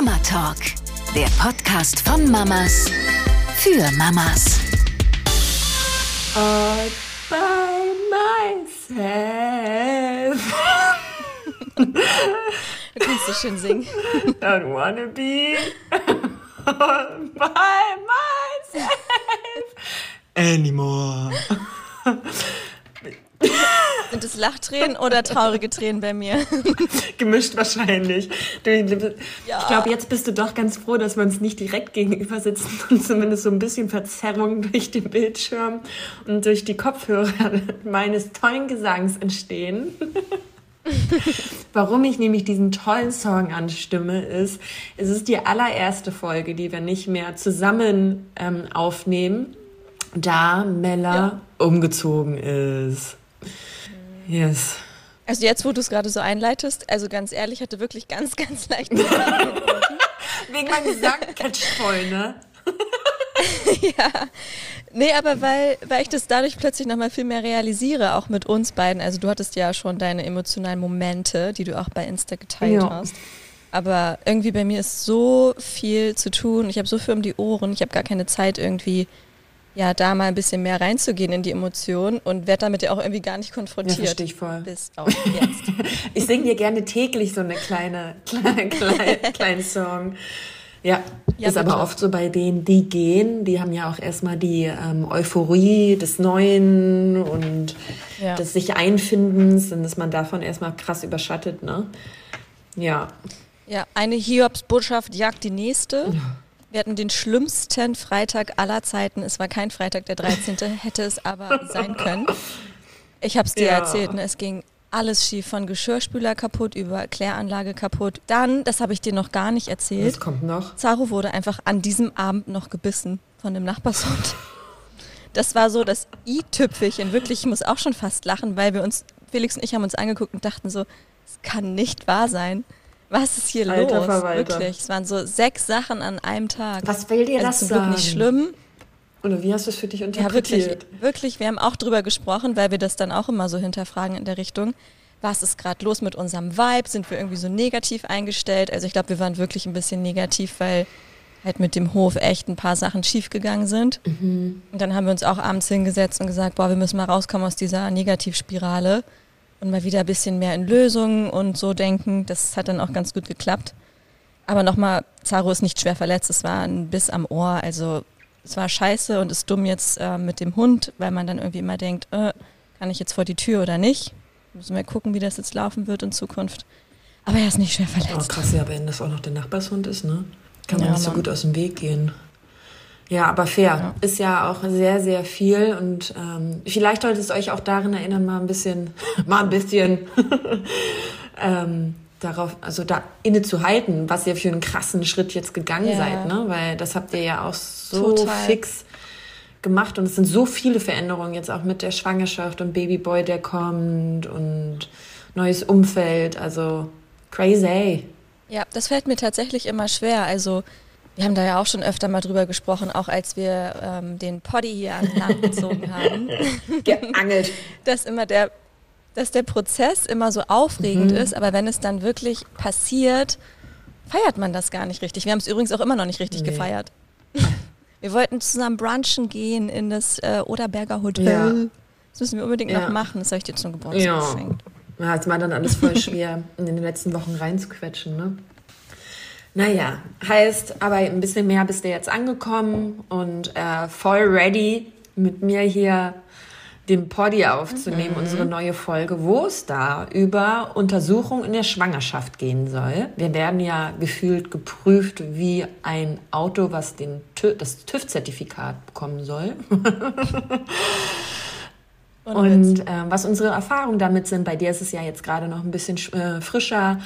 Mama Talk, der Podcast von Mamas für Mamas. All by myself. Du kannst so schön singen. Don't wanna be all by myself anymore. Sind es Lachtränen oder traurige Tränen bei mir? Gemischt wahrscheinlich. Du, Ja. Ich glaube, jetzt bist du doch ganz froh, dass wir uns nicht direkt gegenüber sitzen und zumindest so ein bisschen Verzerrung durch den Bildschirm und durch die Kopfhörer meines tollen Gesangs entstehen. Warum ich nämlich diesen tollen Song anstimme, ist, es ist die allererste Folge, die wir nicht mehr zusammen ähm, aufnehmen, da Mella Ja. umgezogen ist. Yes. Also jetzt, wo du es gerade so einleitest, also ganz ehrlich, hatte wirklich ganz, ganz leicht. Wegen meinem Gesang catcht voll, ne? ja. Nee, aber weil, weil ich das dadurch plötzlich nochmal viel mehr realisiere, auch mit uns beiden. Also du hattest ja schon deine emotionalen Momente, die du auch bei Insta geteilt Ja. hast. Aber irgendwie bei mir ist so viel zu tun. Ich habe so viel um die Ohren. Ich habe gar keine Zeit irgendwie, ja, da mal ein bisschen mehr reinzugehen in die Emotionen und werde damit ja auch irgendwie gar nicht Ja, konfrontiert. verstehe ich voll. Bis auf jetzt. Ich singe dir gerne täglich so eine kleine, kleine, kleine, kleinen Song. Ja, Ja, ist aber bitte. oft so bei denen, die gehen, die haben ja auch erstmal die ähm, Euphorie des Neuen und Ja. des sich Einfindens und ist man davon erstmal krass überschattet, ne? Ja. Ja, eine Hiobs-Botschaft jagt die nächste. Wir hatten den schlimmsten Freitag aller Zeiten. Es war kein Freitag der 13., hätte es aber sein können. Ich habe es dir Ja. erzählt, ne? es ging alles schief, von Geschirrspüler kaputt über Kläranlage kaputt. Dann, das habe ich dir noch gar nicht erzählt, Was kommt noch? Zaro wurde einfach an diesem Abend noch gebissen von dem Nachbarshund. Das war so das i-Tüpfelchen. Wirklich, ich muss auch schon fast lachen, weil wir uns, Felix und ich haben uns angeguckt und dachten so, es kann nicht wahr sein. Was ist hier Alter los? Verwalter. Wirklich. Es waren so sechs Sachen an einem Tag. Was will dir also das zum Glück sagen? nicht schlimm. Oder wie hast du es für dich Ja, interpretiert? wirklich, wirklich. Wir haben auch drüber gesprochen, weil wir das dann auch immer so hinterfragen in der Richtung. Was ist gerade los mit unserem Vibe? Sind wir irgendwie so negativ eingestellt? Also ich glaube, wir waren wirklich ein bisschen negativ, weil halt mit dem Hof echt ein paar Sachen schiefgegangen sind. Und dann haben wir uns auch abends hingesetzt und gesagt, boah, wir müssen mal rauskommen aus dieser Negativspirale und mal wieder ein bisschen mehr in Lösungen und so denken. Das hat dann auch ganz gut geklappt. Aber nochmal, Zaro ist nicht schwer verletzt. Es war ein Biss am Ohr. Also es war scheiße und ist dumm jetzt äh, mit dem Hund, weil man dann irgendwie immer denkt, äh, kann ich jetzt vor die Tür oder nicht? Müssen wir gucken, wie das jetzt laufen wird in Zukunft. Aber er ist nicht schwer Oh, verletzt. krass, ja, aber wenn das auch noch der Nachbarshund ist, ne? Kann man Ja, nicht so Mann. gut aus dem Weg gehen. Ja, aber fair. Ja. Ist ja auch sehr, sehr viel und ähm, vielleicht solltet es euch auch darin erinnern, mal ein bisschen, mal ein bisschen ähm, darauf, also da innezuhalten, was ihr für einen krassen Schritt jetzt gegangen Ja. seid, ne? Weil das habt ihr ja auch so Total. fix gemacht und es sind so viele Veränderungen jetzt auch mit der Schwangerschaft und Babyboy, der kommt und neues Umfeld, also crazy. Ja, das fällt mir tatsächlich immer schwer. Also wir haben da ja auch schon öfter mal drüber gesprochen, auch als wir ähm, den Poddy hier an Land gezogen haben, Geangelt. dass immer der, dass der Prozess immer so aufregend Mhm. ist, aber wenn es dann wirklich passiert, feiert man das gar nicht richtig. Wir haben es übrigens auch immer noch nicht richtig Nee. gefeiert. Wir wollten zusammen brunchen gehen in das äh, Oderberger Hotel. Ja. Das müssen wir unbedingt Ja. noch machen. Das habe ich dir zum Geburtstag Ja. geschenkt. Ja, es war dann alles voll schwer, in den letzten Wochen reinzuquetschen, ne? Naja, heißt, aber ein bisschen mehr bist du jetzt angekommen und äh, voll ready, mit mir hier den Poddy aufzunehmen, unsere neue Folge, wo es da über Untersuchung in der Schwangerschaft gehen soll. Wir werden ja gefühlt geprüft wie ein Auto, was den das TÜV-Zertifikat bekommen soll. Und äh, was unsere Erfahrungen damit sind, bei dir ist es ja jetzt gerade noch ein bisschen sch- äh, frischer,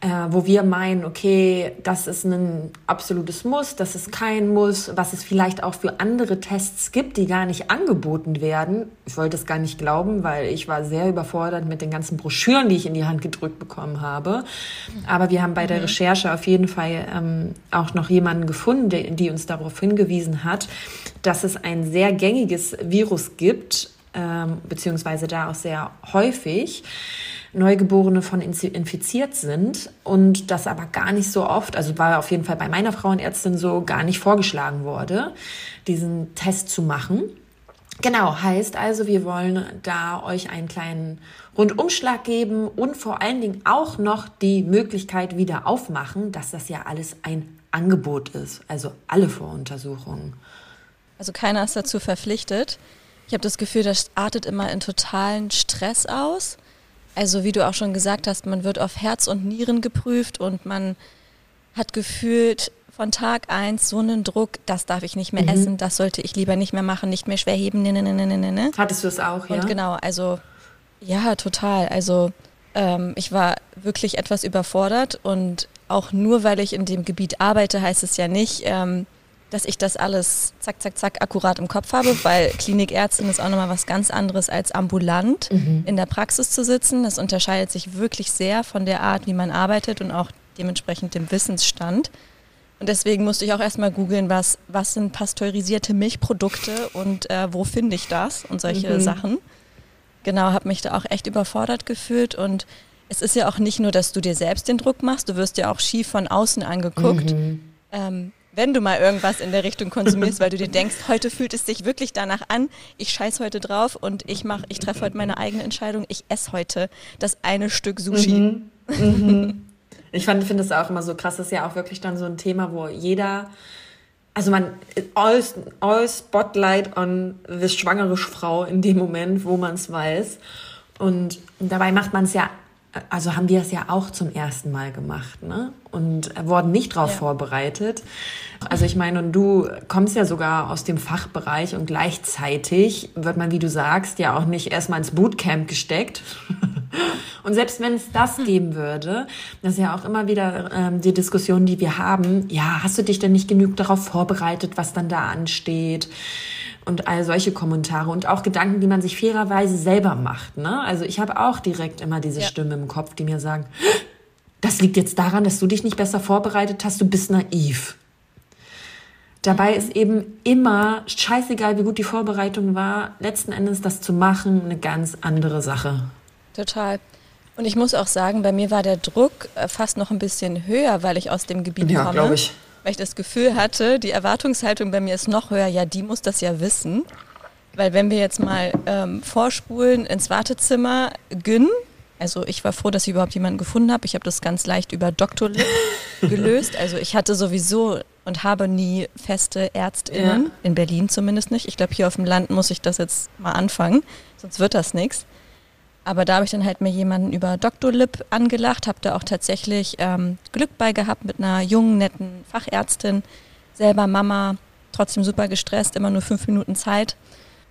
äh, wo wir meinen, okay, das ist ein absolutes Muss, das ist kein Muss, was es vielleicht auch für andere Tests gibt, die gar nicht angeboten werden. Ich wollte es gar nicht glauben, weil ich war sehr überfordert mit den ganzen Broschüren, die ich in die Hand gedrückt bekommen habe. Aber wir haben bei der Recherche auf jeden Fall ähm, auch noch jemanden gefunden, die, die uns darauf hingewiesen hat, dass es ein sehr gängiges Virus gibt, ähm, beziehungsweise da auch sehr häufig, Neugeborene von infiziert sind und das aber gar nicht so oft, also war auf jeden Fall bei meiner Frauenärztin so, gar nicht vorgeschlagen wurde, diesen Test zu machen. Genau, heißt also, wir wollen da euch einen kleinen Rundumschlag geben und vor allen Dingen auch noch die Möglichkeit wieder aufmachen, dass das ja alles ein Angebot ist, also alle Voruntersuchungen. Also keiner ist dazu verpflichtet. Ich habe das Gefühl, das artet immer in totalen Stress aus. Also wie du auch schon gesagt hast, man wird auf Herz und Nieren geprüft und man hat gefühlt von Tag eins so einen Druck, das darf ich nicht mehr mhm. essen, das sollte ich lieber nicht mehr machen, nicht mehr schwer heben. Ne, ne, ne, ne, ne. ne. Hattest du es auch, ja? Und genau, also ja, total. Also ähm, ich war wirklich etwas überfordert und auch nur weil ich in dem Gebiet arbeite, heißt es ja nicht, ähm, dass ich das alles zack, zack, zack akkurat im Kopf habe, weil Klinikärztin ist auch nochmal was ganz anderes als ambulant mhm. in der Praxis zu sitzen. Das unterscheidet sich wirklich sehr von der Art, wie man arbeitet und auch dementsprechend dem Wissensstand. Und deswegen musste ich auch erstmal googeln, was, was sind pasteurisierte Milchprodukte und äh, wo finde ich das und solche mhm. Sachen. Genau, habe mich da auch echt überfordert gefühlt und es ist ja auch nicht nur, dass du dir selbst den Druck machst, du wirst ja auch schief von außen angeguckt. Mhm. Ähm, wenn du mal irgendwas in der Richtung konsumierst, weil du dir denkst, heute fühlt es sich wirklich danach an, ich scheiß heute drauf und ich mach, ich treffe heute meine eigene Entscheidung, ich esse heute das eine Stück Sushi. Mhm. Mhm. Ich finde es auch immer so krass, das ist ja auch wirklich dann so ein Thema, wo jeder, also man, all, all Spotlight on the schwangere Frau in dem Moment, wo man es weiß. Und dabei macht man es ja also haben wir es ja auch zum ersten Mal gemacht, ne? Und wurden nicht darauf ja. vorbereitet. Also ich meine, und du kommst ja sogar aus dem Fachbereich und gleichzeitig wird man, wie du sagst, ja auch nicht erstmal ins Bootcamp gesteckt. und selbst wenn es das hm. geben würde, das ist ja auch immer wieder ähm, die Diskussion, die wir haben, ja, hast du dich denn nicht genug darauf vorbereitet, was dann da ansteht? Und all solche Kommentare und auch Gedanken, die man sich fairerweise selber macht. Ne? Also ich habe auch direkt immer diese ja. Stimme im Kopf, die mir sagen, das liegt jetzt daran, dass du dich nicht besser vorbereitet hast, du bist naiv. Dabei ist eben immer, scheißegal wie gut die Vorbereitung war, letzten Endes das zu machen eine ganz andere Sache. Total. Und ich muss auch sagen, bei mir war der Druck äh, fast noch ein bisschen höher, weil ich aus dem Gebiet ja, komme. Ja, glaube ich weil ich das Gefühl hatte, die Erwartungshaltung bei mir ist noch höher, ja, die muss das ja wissen. Weil wenn wir jetzt mal ähm, vorspulen ins Wartezimmer, Gün, also ich war froh, dass ich überhaupt jemanden gefunden habe. Ich habe das ganz leicht über Doktorlib gelöst. Also ich hatte sowieso und habe nie feste Ärztinnen, ja. in Berlin zumindest nicht. Ich glaube, hier auf dem Land muss ich das jetzt mal anfangen, sonst wird das nichts. Aber da habe ich dann halt mir jemanden über Dr. Lip angelacht, habe da auch tatsächlich ähm, Glück bei gehabt mit einer jungen, netten Fachärztin, selber Mama, trotzdem super gestresst, immer nur fünf Minuten Zeit.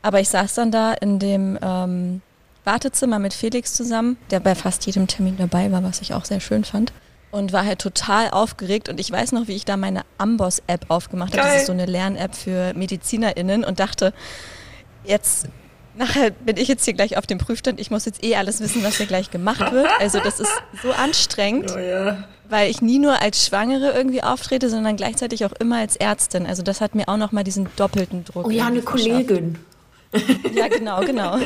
Aber ich saß dann da in dem ähm, Wartezimmer mit Felix zusammen, der bei fast jedem Termin dabei war, was ich auch sehr schön fand. Und war halt total aufgeregt und ich weiß noch, wie ich da meine Amboss-App aufgemacht habe. Das ist so eine Lern-App für MedizinerInnen und dachte, jetzt nachher bin ich jetzt hier gleich auf dem Prüfstand. Ich muss jetzt eh alles wissen, was hier gleich gemacht wird. Also das ist so anstrengend, oh ja. weil ich nie nur als Schwangere irgendwie auftrete, sondern gleichzeitig auch immer als Ärztin. Also das hat mir auch nochmal diesen doppelten Druck. Oh ja, eine Kollegin. Ja, genau, genau.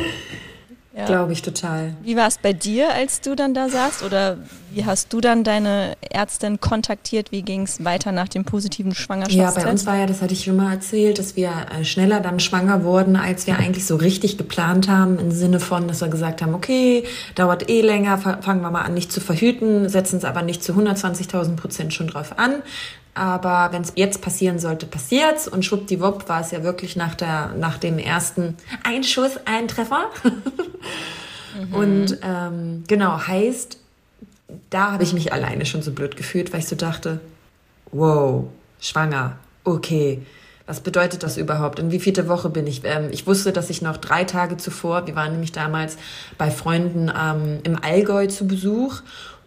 Ja. Glaube ich total. Wie war es bei dir, als du dann da saßt? Oder wie hast du dann deine Ärztin kontaktiert? Wie ging es weiter nach dem positiven Schwangerschaftstest? Ja, bei uns war ja, das hatte ich schon mal erzählt, dass wir äh, schneller dann schwanger wurden, als wir eigentlich so richtig geplant haben. Im Sinne von, dass wir gesagt haben, okay, dauert eh länger, fangen wir mal an, nicht zu verhüten, setzen es aber nicht zu 120.000 Prozent schon drauf an. Aber wenn es jetzt passieren sollte, passiert's. Und schwuppdiwupp war es ja wirklich nach, der, nach dem ersten Einschuss ein Treffer. mhm. Und ähm, genau, heißt, da habe ich mich alleine schon so blöd gefühlt, weil ich so dachte, wow, schwanger, okay. Was bedeutet das überhaupt? In wie vierte Woche bin ich? Ähm, ich wusste, dass ich noch drei Tage zuvor, wir waren nämlich damals bei Freunden ähm, im Allgäu zu Besuch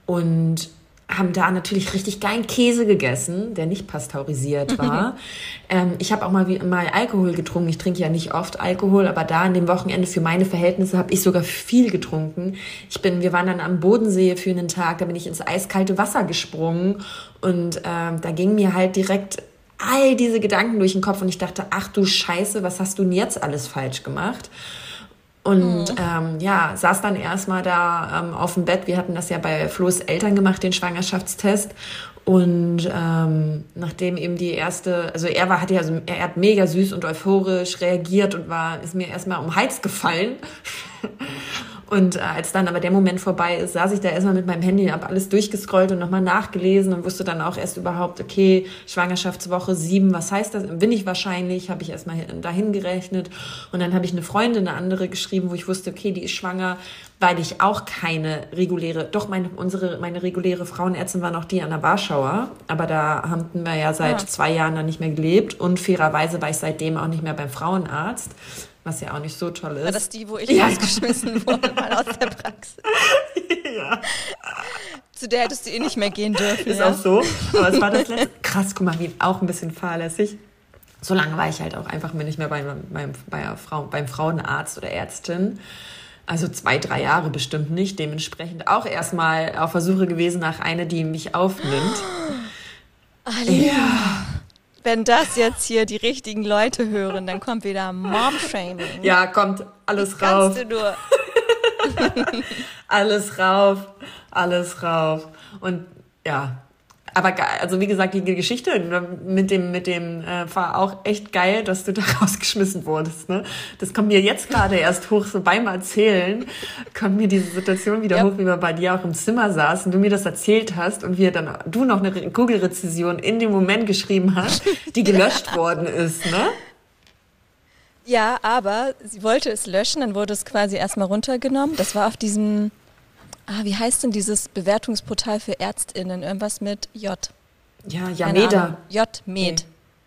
und haben da natürlich richtig geilen Käse gegessen, der nicht pasteurisiert war. ähm, ich habe auch mal, wie, mal Alkohol getrunken. Ich trinke ja nicht oft Alkohol, aber da an dem Wochenende für meine Verhältnisse habe ich sogar viel getrunken. Ich bin, wir waren dann am Bodensee für einen Tag, da bin ich ins eiskalte Wasser gesprungen und ähm, da ging mir halt direkt all diese Gedanken durch den Kopf und ich dachte, ach du Scheiße, was hast du denn jetzt alles falsch gemacht? Und mhm. ähm, ja, saß dann erstmal da ähm, auf dem Bett. Wir hatten das ja bei Flo's Eltern gemacht, den Schwangerschaftstest. Und ähm, nachdem eben die erste, also er war, hatte ja so, er hat mega süß und euphorisch reagiert und war, ist mir erstmal um den Hals gefallen. Und äh, als dann aber der Moment vorbei ist, saß ich da erstmal mit meinem Handy, habe alles durchgescrollt und nochmal nachgelesen und wusste dann auch erst überhaupt, okay, Schwangerschaftswoche sieben, was heißt das? Bin ich wahrscheinlich, habe ich erstmal dahin gerechnet. Und dann habe ich eine Freundin, eine andere geschrieben, wo ich wusste, okay, die ist schwanger, weil ich auch keine reguläre, doch meine, unsere, meine reguläre Frauenärztin war noch die an der Warschauer, aber da haben wir ja seit ja. zwei Jahren dann nicht mehr gelebt und fairerweise war ich seitdem auch nicht mehr beim Frauenarzt was ja auch nicht so toll ist. War das die, wo ich ja. rausgeschmissen wurde, mal aus der Praxis? ja. Zu der hättest du eh nicht mehr gehen dürfen. Ist ja? auch so. Aber es war das letzte. Krass, guck mal, wie auch ein bisschen fahrlässig. So lange war ich halt auch einfach nicht mehr beim, beim, bei Frau, beim Frauenarzt oder Ärztin. Also zwei, drei Jahre bestimmt nicht. Dementsprechend auch erstmal auf Versuche gewesen nach einer, die mich aufnimmt. Alia. Ja wenn das jetzt hier die richtigen Leute hören, dann kommt wieder Mom-Shaming. Ja, kommt alles Wie rauf. Kannst du nur. alles rauf, alles rauf. Und ja, aber also wie gesagt, die Geschichte mit dem, mit dem äh, war auch echt geil, dass du da rausgeschmissen wurdest. Ne? Das kommt mir jetzt gerade erst hoch, so beim Erzählen kommt mir diese Situation wieder ja. hoch, wie wir bei dir auch im Zimmer saßen, du mir das erzählt hast und wir dann du noch eine Google-Rezession in dem Moment geschrieben hast, die gelöscht ja. worden ist, ne? Ja, aber sie wollte es löschen, dann wurde es quasi erstmal runtergenommen. Das war auf diesem Ah, wie heißt denn dieses Bewertungsportal für ÄrztInnen? Irgendwas mit J. Ja, Jameda. J, Med.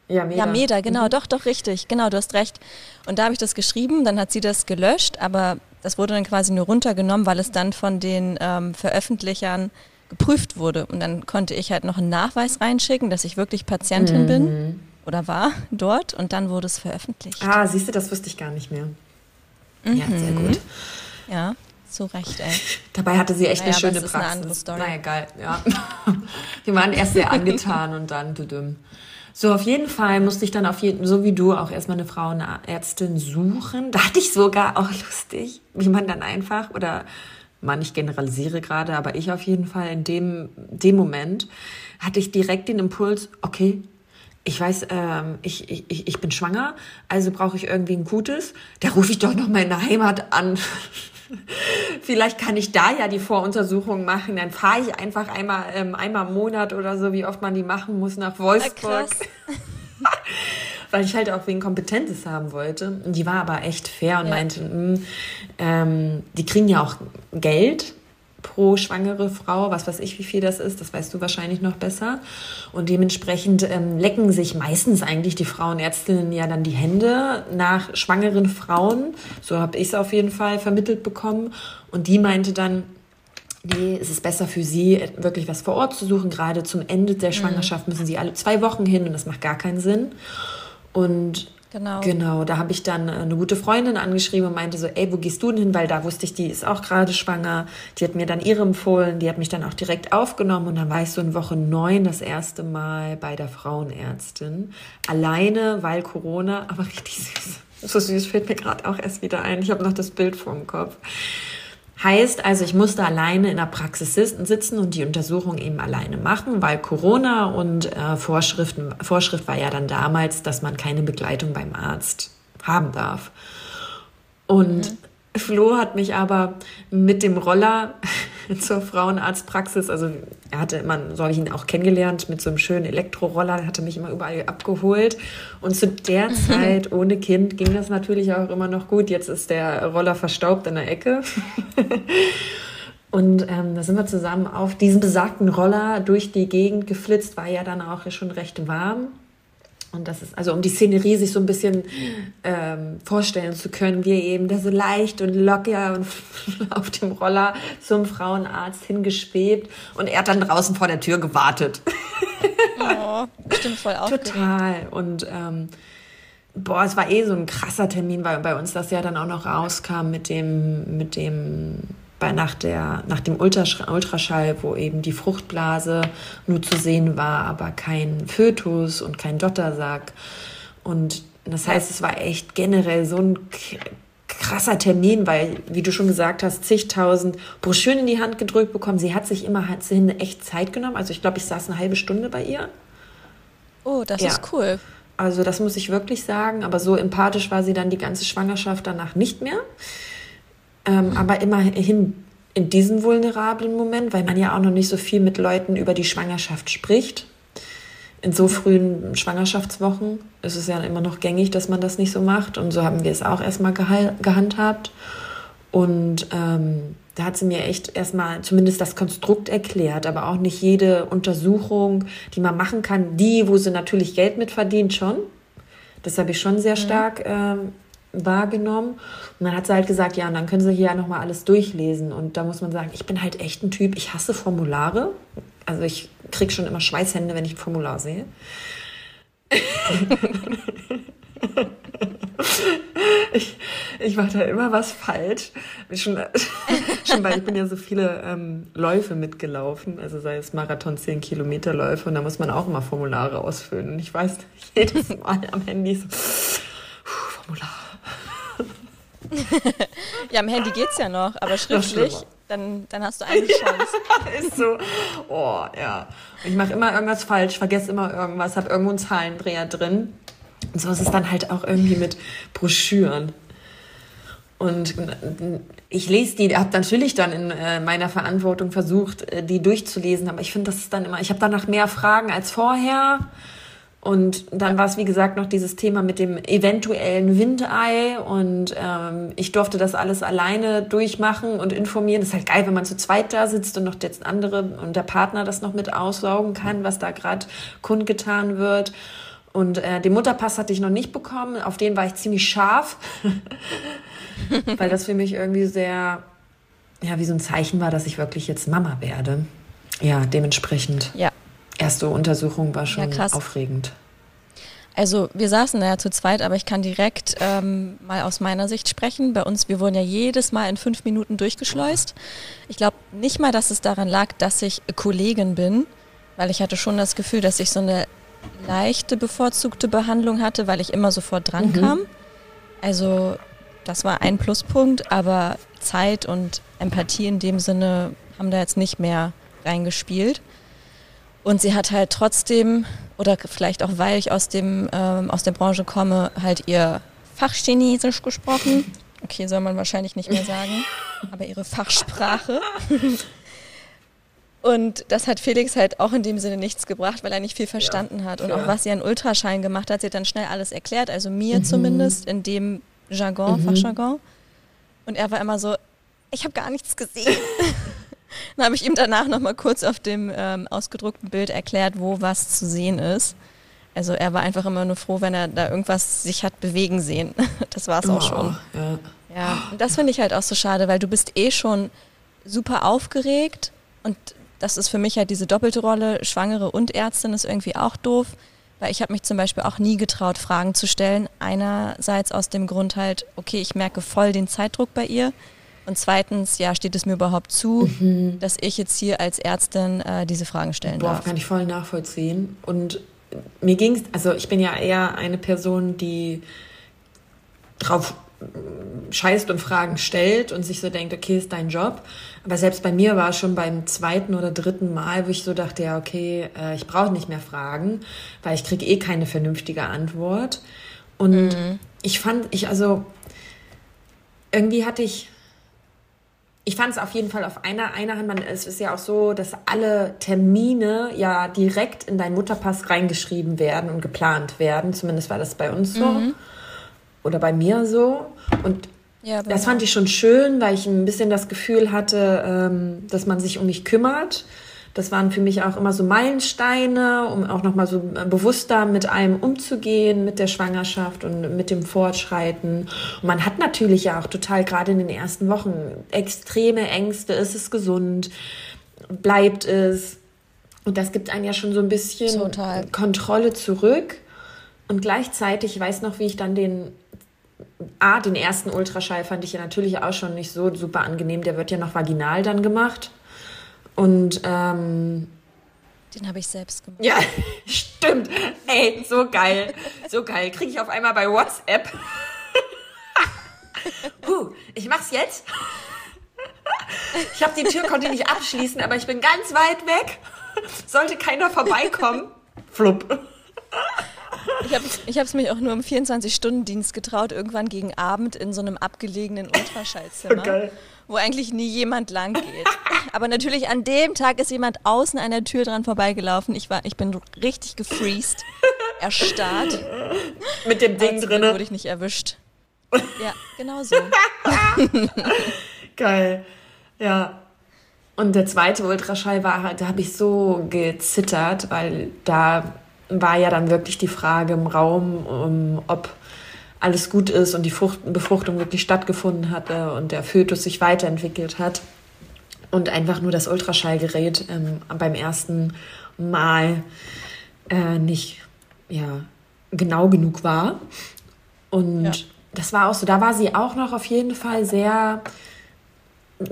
Ja, Meda. Ja, Meda, genau, mhm. doch, doch, richtig. Genau, du hast recht. Und da habe ich das geschrieben, dann hat sie das gelöscht, aber das wurde dann quasi nur runtergenommen, weil es dann von den ähm, Veröffentlichern geprüft wurde. Und dann konnte ich halt noch einen Nachweis reinschicken, dass ich wirklich Patientin mhm. bin oder war dort und dann wurde es veröffentlicht. Ah, siehst du, das wusste ich gar nicht mehr. Mhm. Ja, sehr gut. Ja. Zu Recht, ey. Dabei hatte sie echt naja, eine schöne Praxis. Eine andere Story. Naja, geil, ja. Wir waren erst sehr angetan und dann düdüm. So, auf jeden Fall musste ich dann auf jeden, so wie du, auch erstmal eine Frauenärztin suchen. Da hatte ich sogar auch lustig, wie man dann einfach, oder man, ich generalisiere gerade, aber ich auf jeden Fall in dem, dem Moment hatte ich direkt den Impuls, okay, ich weiß, ähm, ich, ich, ich bin schwanger, also brauche ich irgendwie ein gutes. Da rufe ich doch noch meine Heimat an. Vielleicht kann ich da ja die Voruntersuchung machen. Dann fahre ich einfach einmal, ähm, einmal im Monat oder so, wie oft man die machen muss, nach Wolfsburg. Weil ich halt auch wegen Kompetenz haben wollte. Und die war aber echt fair und ja. meinte, mh, hm, ähm, die kriegen ja auch Geld pro schwangere Frau, was weiß ich, wie viel das ist, das weißt du wahrscheinlich noch besser. Und dementsprechend ähm, lecken sich meistens eigentlich die Frauenärztinnen ja dann die Hände nach schwangeren Frauen. So habe ich es auf jeden Fall vermittelt bekommen. Und die meinte dann, nee, es ist besser für sie, wirklich was vor Ort zu suchen. Gerade zum Ende der mhm. Schwangerschaft müssen sie alle zwei Wochen hin und das macht gar keinen Sinn. Und Genau. Genau, da habe ich dann eine gute Freundin angeschrieben und meinte so, ey, wo gehst du denn hin? Weil da wusste ich, die ist auch gerade schwanger. Die hat mir dann ihre empfohlen, die hat mich dann auch direkt aufgenommen und dann war ich so in Woche neun das erste Mal bei der Frauenärztin. Alleine, weil Corona, aber richtig süß. So süß fällt mir gerade auch erst wieder ein. Ich habe noch das Bild vor dem Kopf. Heißt also, ich musste alleine in der Praxis sitzen und die Untersuchung eben alleine machen, weil Corona und äh, Vorschriften, Vorschrift war ja dann damals, dass man keine Begleitung beim Arzt haben darf. Und mhm. Flo hat mich aber mit dem Roller zur Frauenarztpraxis, also er hatte immer, so habe ich ihn auch kennengelernt, mit so einem schönen Elektroroller, hatte mich immer überall abgeholt. Und zu der Zeit ohne Kind ging das natürlich auch immer noch gut. Jetzt ist der Roller verstaubt in der Ecke. Und ähm, da sind wir zusammen auf diesen besagten Roller durch die Gegend geflitzt, war ja dann auch schon recht warm. Und das ist, also um die Szenerie sich so ein bisschen ähm, vorstellen zu können, wie eben da so leicht und locker und auf dem Roller zum Frauenarzt hingeschwebt und er hat dann draußen vor der Tür gewartet. Oh, bestimmt voll aufgeregt. Total. Und ähm, boah, es war eh so ein krasser Termin, weil bei uns das ja dann auch noch rauskam mit dem, mit dem bei, nach, der, nach dem Ultraschall, wo eben die Fruchtblase nur zu sehen war, aber kein Fötus und kein Dottersack. Und das heißt, es war echt generell so ein krasser Termin, weil, wie du schon gesagt hast, zigtausend Broschüren in die Hand gedrückt bekommen. Sie hat sich immer hat sie echt Zeit genommen. Also ich glaube, ich saß eine halbe Stunde bei ihr. Oh, das ja. ist cool. Also das muss ich wirklich sagen. Aber so empathisch war sie dann die ganze Schwangerschaft danach nicht mehr. Ähm. Aber immerhin in diesem vulnerablen Moment, weil man ja auch noch nicht so viel mit Leuten über die Schwangerschaft spricht in so frühen Schwangerschaftswochen ist es ja immer noch gängig, dass man das nicht so macht. Und so haben wir es auch erstmal gehandhabt. Und ähm, da hat sie mir echt erstmal zumindest das Konstrukt erklärt, aber auch nicht jede Untersuchung, die man machen kann. Die, wo sie natürlich Geld mit verdient, schon. Das habe ich schon sehr mhm. stark ähm, wahrgenommen. Und dann hat sie halt gesagt, ja, und dann können sie hier ja nochmal alles durchlesen. Und da muss man sagen, ich bin halt echt ein Typ, ich hasse Formulare. Also ich kriege schon immer Schweißhände, wenn ich ein Formular sehe. ich, ich mache da immer was falsch. Schon, schon weil ich bin ja so viele ähm, Läufe mitgelaufen, also sei es Marathon 10 Kilometer Läufe und da muss man auch immer Formulare ausfüllen. Und ich weiß jedes Mal am Handy so, Formular. Ja, am Handy geht es ja noch, aber schriftlich dann, dann hast du eine Chance. ist so. Oh, ja. Ich mache immer irgendwas falsch, vergesse immer irgendwas, habe irgendwo einen Zahlendreher drin. Und so ist es dann halt auch irgendwie mit Broschüren. Und ich lese die, habe natürlich dann in äh, meiner Verantwortung versucht, äh, die durchzulesen, aber ich finde, das ist dann immer, ich habe danach mehr Fragen als vorher. Und dann war es, wie gesagt, noch dieses Thema mit dem eventuellen Windei. Und ähm, ich durfte das alles alleine durchmachen und informieren. Das ist halt geil, wenn man zu zweit da sitzt und noch jetzt andere und der Partner das noch mit aussaugen kann, was da gerade kundgetan wird. Und äh, den Mutterpass hatte ich noch nicht bekommen. Auf den war ich ziemlich scharf, weil das für mich irgendwie sehr, ja, wie so ein Zeichen war, dass ich wirklich jetzt Mama werde. Ja, dementsprechend. Ja erste Untersuchung war schon ja, aufregend. Also wir saßen da ja zu zweit, aber ich kann direkt ähm, mal aus meiner Sicht sprechen. Bei uns, wir wurden ja jedes Mal in fünf Minuten durchgeschleust. Ich glaube nicht mal, dass es daran lag, dass ich Kollegin bin, weil ich hatte schon das Gefühl, dass ich so eine leichte bevorzugte Behandlung hatte, weil ich immer sofort dran mhm. kam. Also das war ein Pluspunkt, aber Zeit und Empathie in dem Sinne haben da jetzt nicht mehr reingespielt. Und sie hat halt trotzdem, oder vielleicht auch weil ich aus, dem, ähm, aus der Branche komme, halt ihr Fachchinesisch gesprochen. Okay, soll man wahrscheinlich nicht mehr sagen, aber ihre Fachsprache. Und das hat Felix halt auch in dem Sinne nichts gebracht, weil er nicht viel verstanden ja, hat. Und auch was sie an Ultraschein gemacht hat, sie hat dann schnell alles erklärt, also mir mhm. zumindest, in dem Jargon, mhm. Fachjargon. Und er war immer so, ich habe gar nichts gesehen. Dann habe ich ihm danach noch mal kurz auf dem ähm, ausgedruckten Bild erklärt, wo was zu sehen ist. Also er war einfach immer nur froh, wenn er da irgendwas sich hat bewegen sehen. Das war es auch oh, schon. Ja, ja. und das finde ich halt auch so schade, weil du bist eh schon super aufgeregt und das ist für mich halt diese doppelte Rolle, Schwangere und Ärztin ist irgendwie auch doof, weil ich habe mich zum Beispiel auch nie getraut, Fragen zu stellen. Einerseits aus dem Grund halt, okay, ich merke voll den Zeitdruck bei ihr. Und zweitens, ja, steht es mir überhaupt zu, mhm. dass ich jetzt hier als Ärztin äh, diese Fragen stellen Boah, darf? kann ich voll nachvollziehen. Und mir ging es, also ich bin ja eher eine Person, die drauf scheißt und Fragen stellt und sich so denkt, okay, ist dein Job. Aber selbst bei mir war es schon beim zweiten oder dritten Mal, wo ich so dachte, ja, okay, äh, ich brauche nicht mehr fragen, weil ich kriege eh keine vernünftige Antwort. Und mhm. ich fand, ich also, irgendwie hatte ich ich fand es auf jeden Fall auf einer, einer Hand, man, es ist ja auch so, dass alle Termine ja direkt in deinen Mutterpass reingeschrieben werden und geplant werden. Zumindest war das bei uns so. Mhm. Oder bei mir so. Und ja, das fand ich schon schön, weil ich ein bisschen das Gefühl hatte, ähm, dass man sich um mich kümmert. Das waren für mich auch immer so Meilensteine, um auch nochmal so bewusster mit einem umzugehen, mit der Schwangerschaft und mit dem Fortschreiten. Und man hat natürlich ja auch total gerade in den ersten Wochen extreme Ängste. Ist es gesund? Bleibt es? Und das gibt einen ja schon so ein bisschen total. Kontrolle zurück. Und gleichzeitig, ich weiß noch, wie ich dann den A, den ersten Ultraschall fand ich ja natürlich auch schon nicht so super angenehm. Der wird ja noch vaginal dann gemacht. Und ähm, den habe ich selbst gemacht. Ja, stimmt. Ey, so geil. So geil. Kriege ich auf einmal bei WhatsApp. Puh, Ich mach's jetzt. Ich habe die Tür, konnte nicht abschließen, aber ich bin ganz weit weg. Sollte keiner vorbeikommen. Flupp. Ich habe ich es mich auch nur im 24-Stunden-Dienst getraut, irgendwann gegen Abend in so einem abgelegenen Ultraschallzimmer, Geil. Wo eigentlich nie jemand lang geht. Aber natürlich an dem Tag ist jemand außen an der Tür dran vorbeigelaufen. Ich, war, ich bin richtig gefreezed, erstarrt. Mit dem Ding drin. wurde ich nicht erwischt. Ja, genau so. Geil. Ja. Und der zweite Ultraschall war halt, da habe ich so gezittert, weil da war ja dann wirklich die Frage im Raum, um, ob alles gut ist und die Frucht Befruchtung wirklich stattgefunden hatte und der Fötus sich weiterentwickelt hat. Und einfach nur das Ultraschallgerät ähm, beim ersten Mal äh, nicht ja, genau genug war. Und ja. das war auch so, da war sie auch noch auf jeden Fall sehr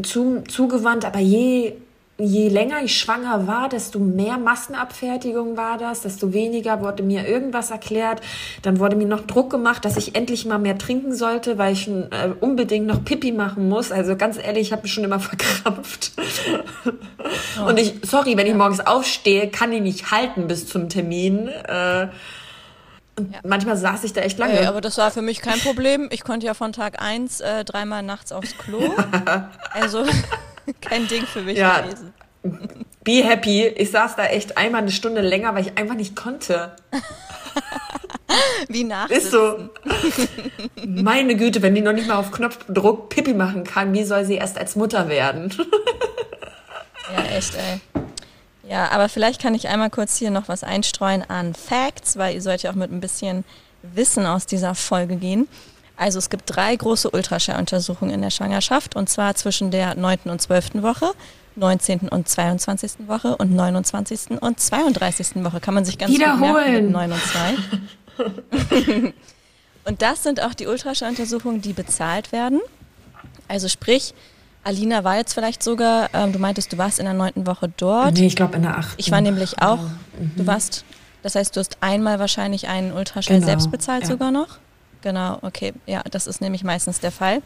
zu, zugewandt, aber je, je länger ich schwanger war, desto mehr Massenabfertigung war das, desto weniger wurde mir irgendwas erklärt. Dann wurde mir noch Druck gemacht, dass ich endlich mal mehr trinken sollte, weil ich äh, unbedingt noch Pipi machen muss. Also ganz ehrlich, ich habe mich schon immer verkrampft. Oh. Und ich, sorry, wenn ich morgens aufstehe, kann ich nicht halten bis zum Termin. Äh, und ja. manchmal saß ich da echt lange. Hey, aber das war für mich kein Problem. Ich konnte ja von Tag 1 äh, dreimal nachts aufs Klo. also kein Ding für mich ja. gewesen. Be happy. Ich saß da echt einmal eine Stunde länger, weil ich einfach nicht konnte. Wie nach. Ist so. Meine Güte, wenn die noch nicht mal auf Knopfdruck Pipi machen kann, wie soll sie erst als Mutter werden? ja, echt, ey. Ja, aber vielleicht kann ich einmal kurz hier noch was einstreuen an Facts, weil ihr sollt ja auch mit ein bisschen Wissen aus dieser Folge gehen. Also es gibt drei große Ultraschalluntersuchungen in der Schwangerschaft und zwar zwischen der 9. und 12. Woche, 19. und 22. Woche und 29. und 32. Woche. Kann man sich ganz Wiederholen. gut merken mit 9 und 2. und das sind auch die Ultraschalluntersuchungen, die bezahlt werden. Also sprich, Alina war jetzt vielleicht sogar, ähm, du meintest, du warst in der neunten Woche dort. Nee, ich glaube in der achten. Ich war nämlich auch. Mhm. Du warst, das heißt, du hast einmal wahrscheinlich einen Ultraschall genau, selbst bezahlt ja. sogar noch? Genau, okay. Ja, das ist nämlich meistens der Fall,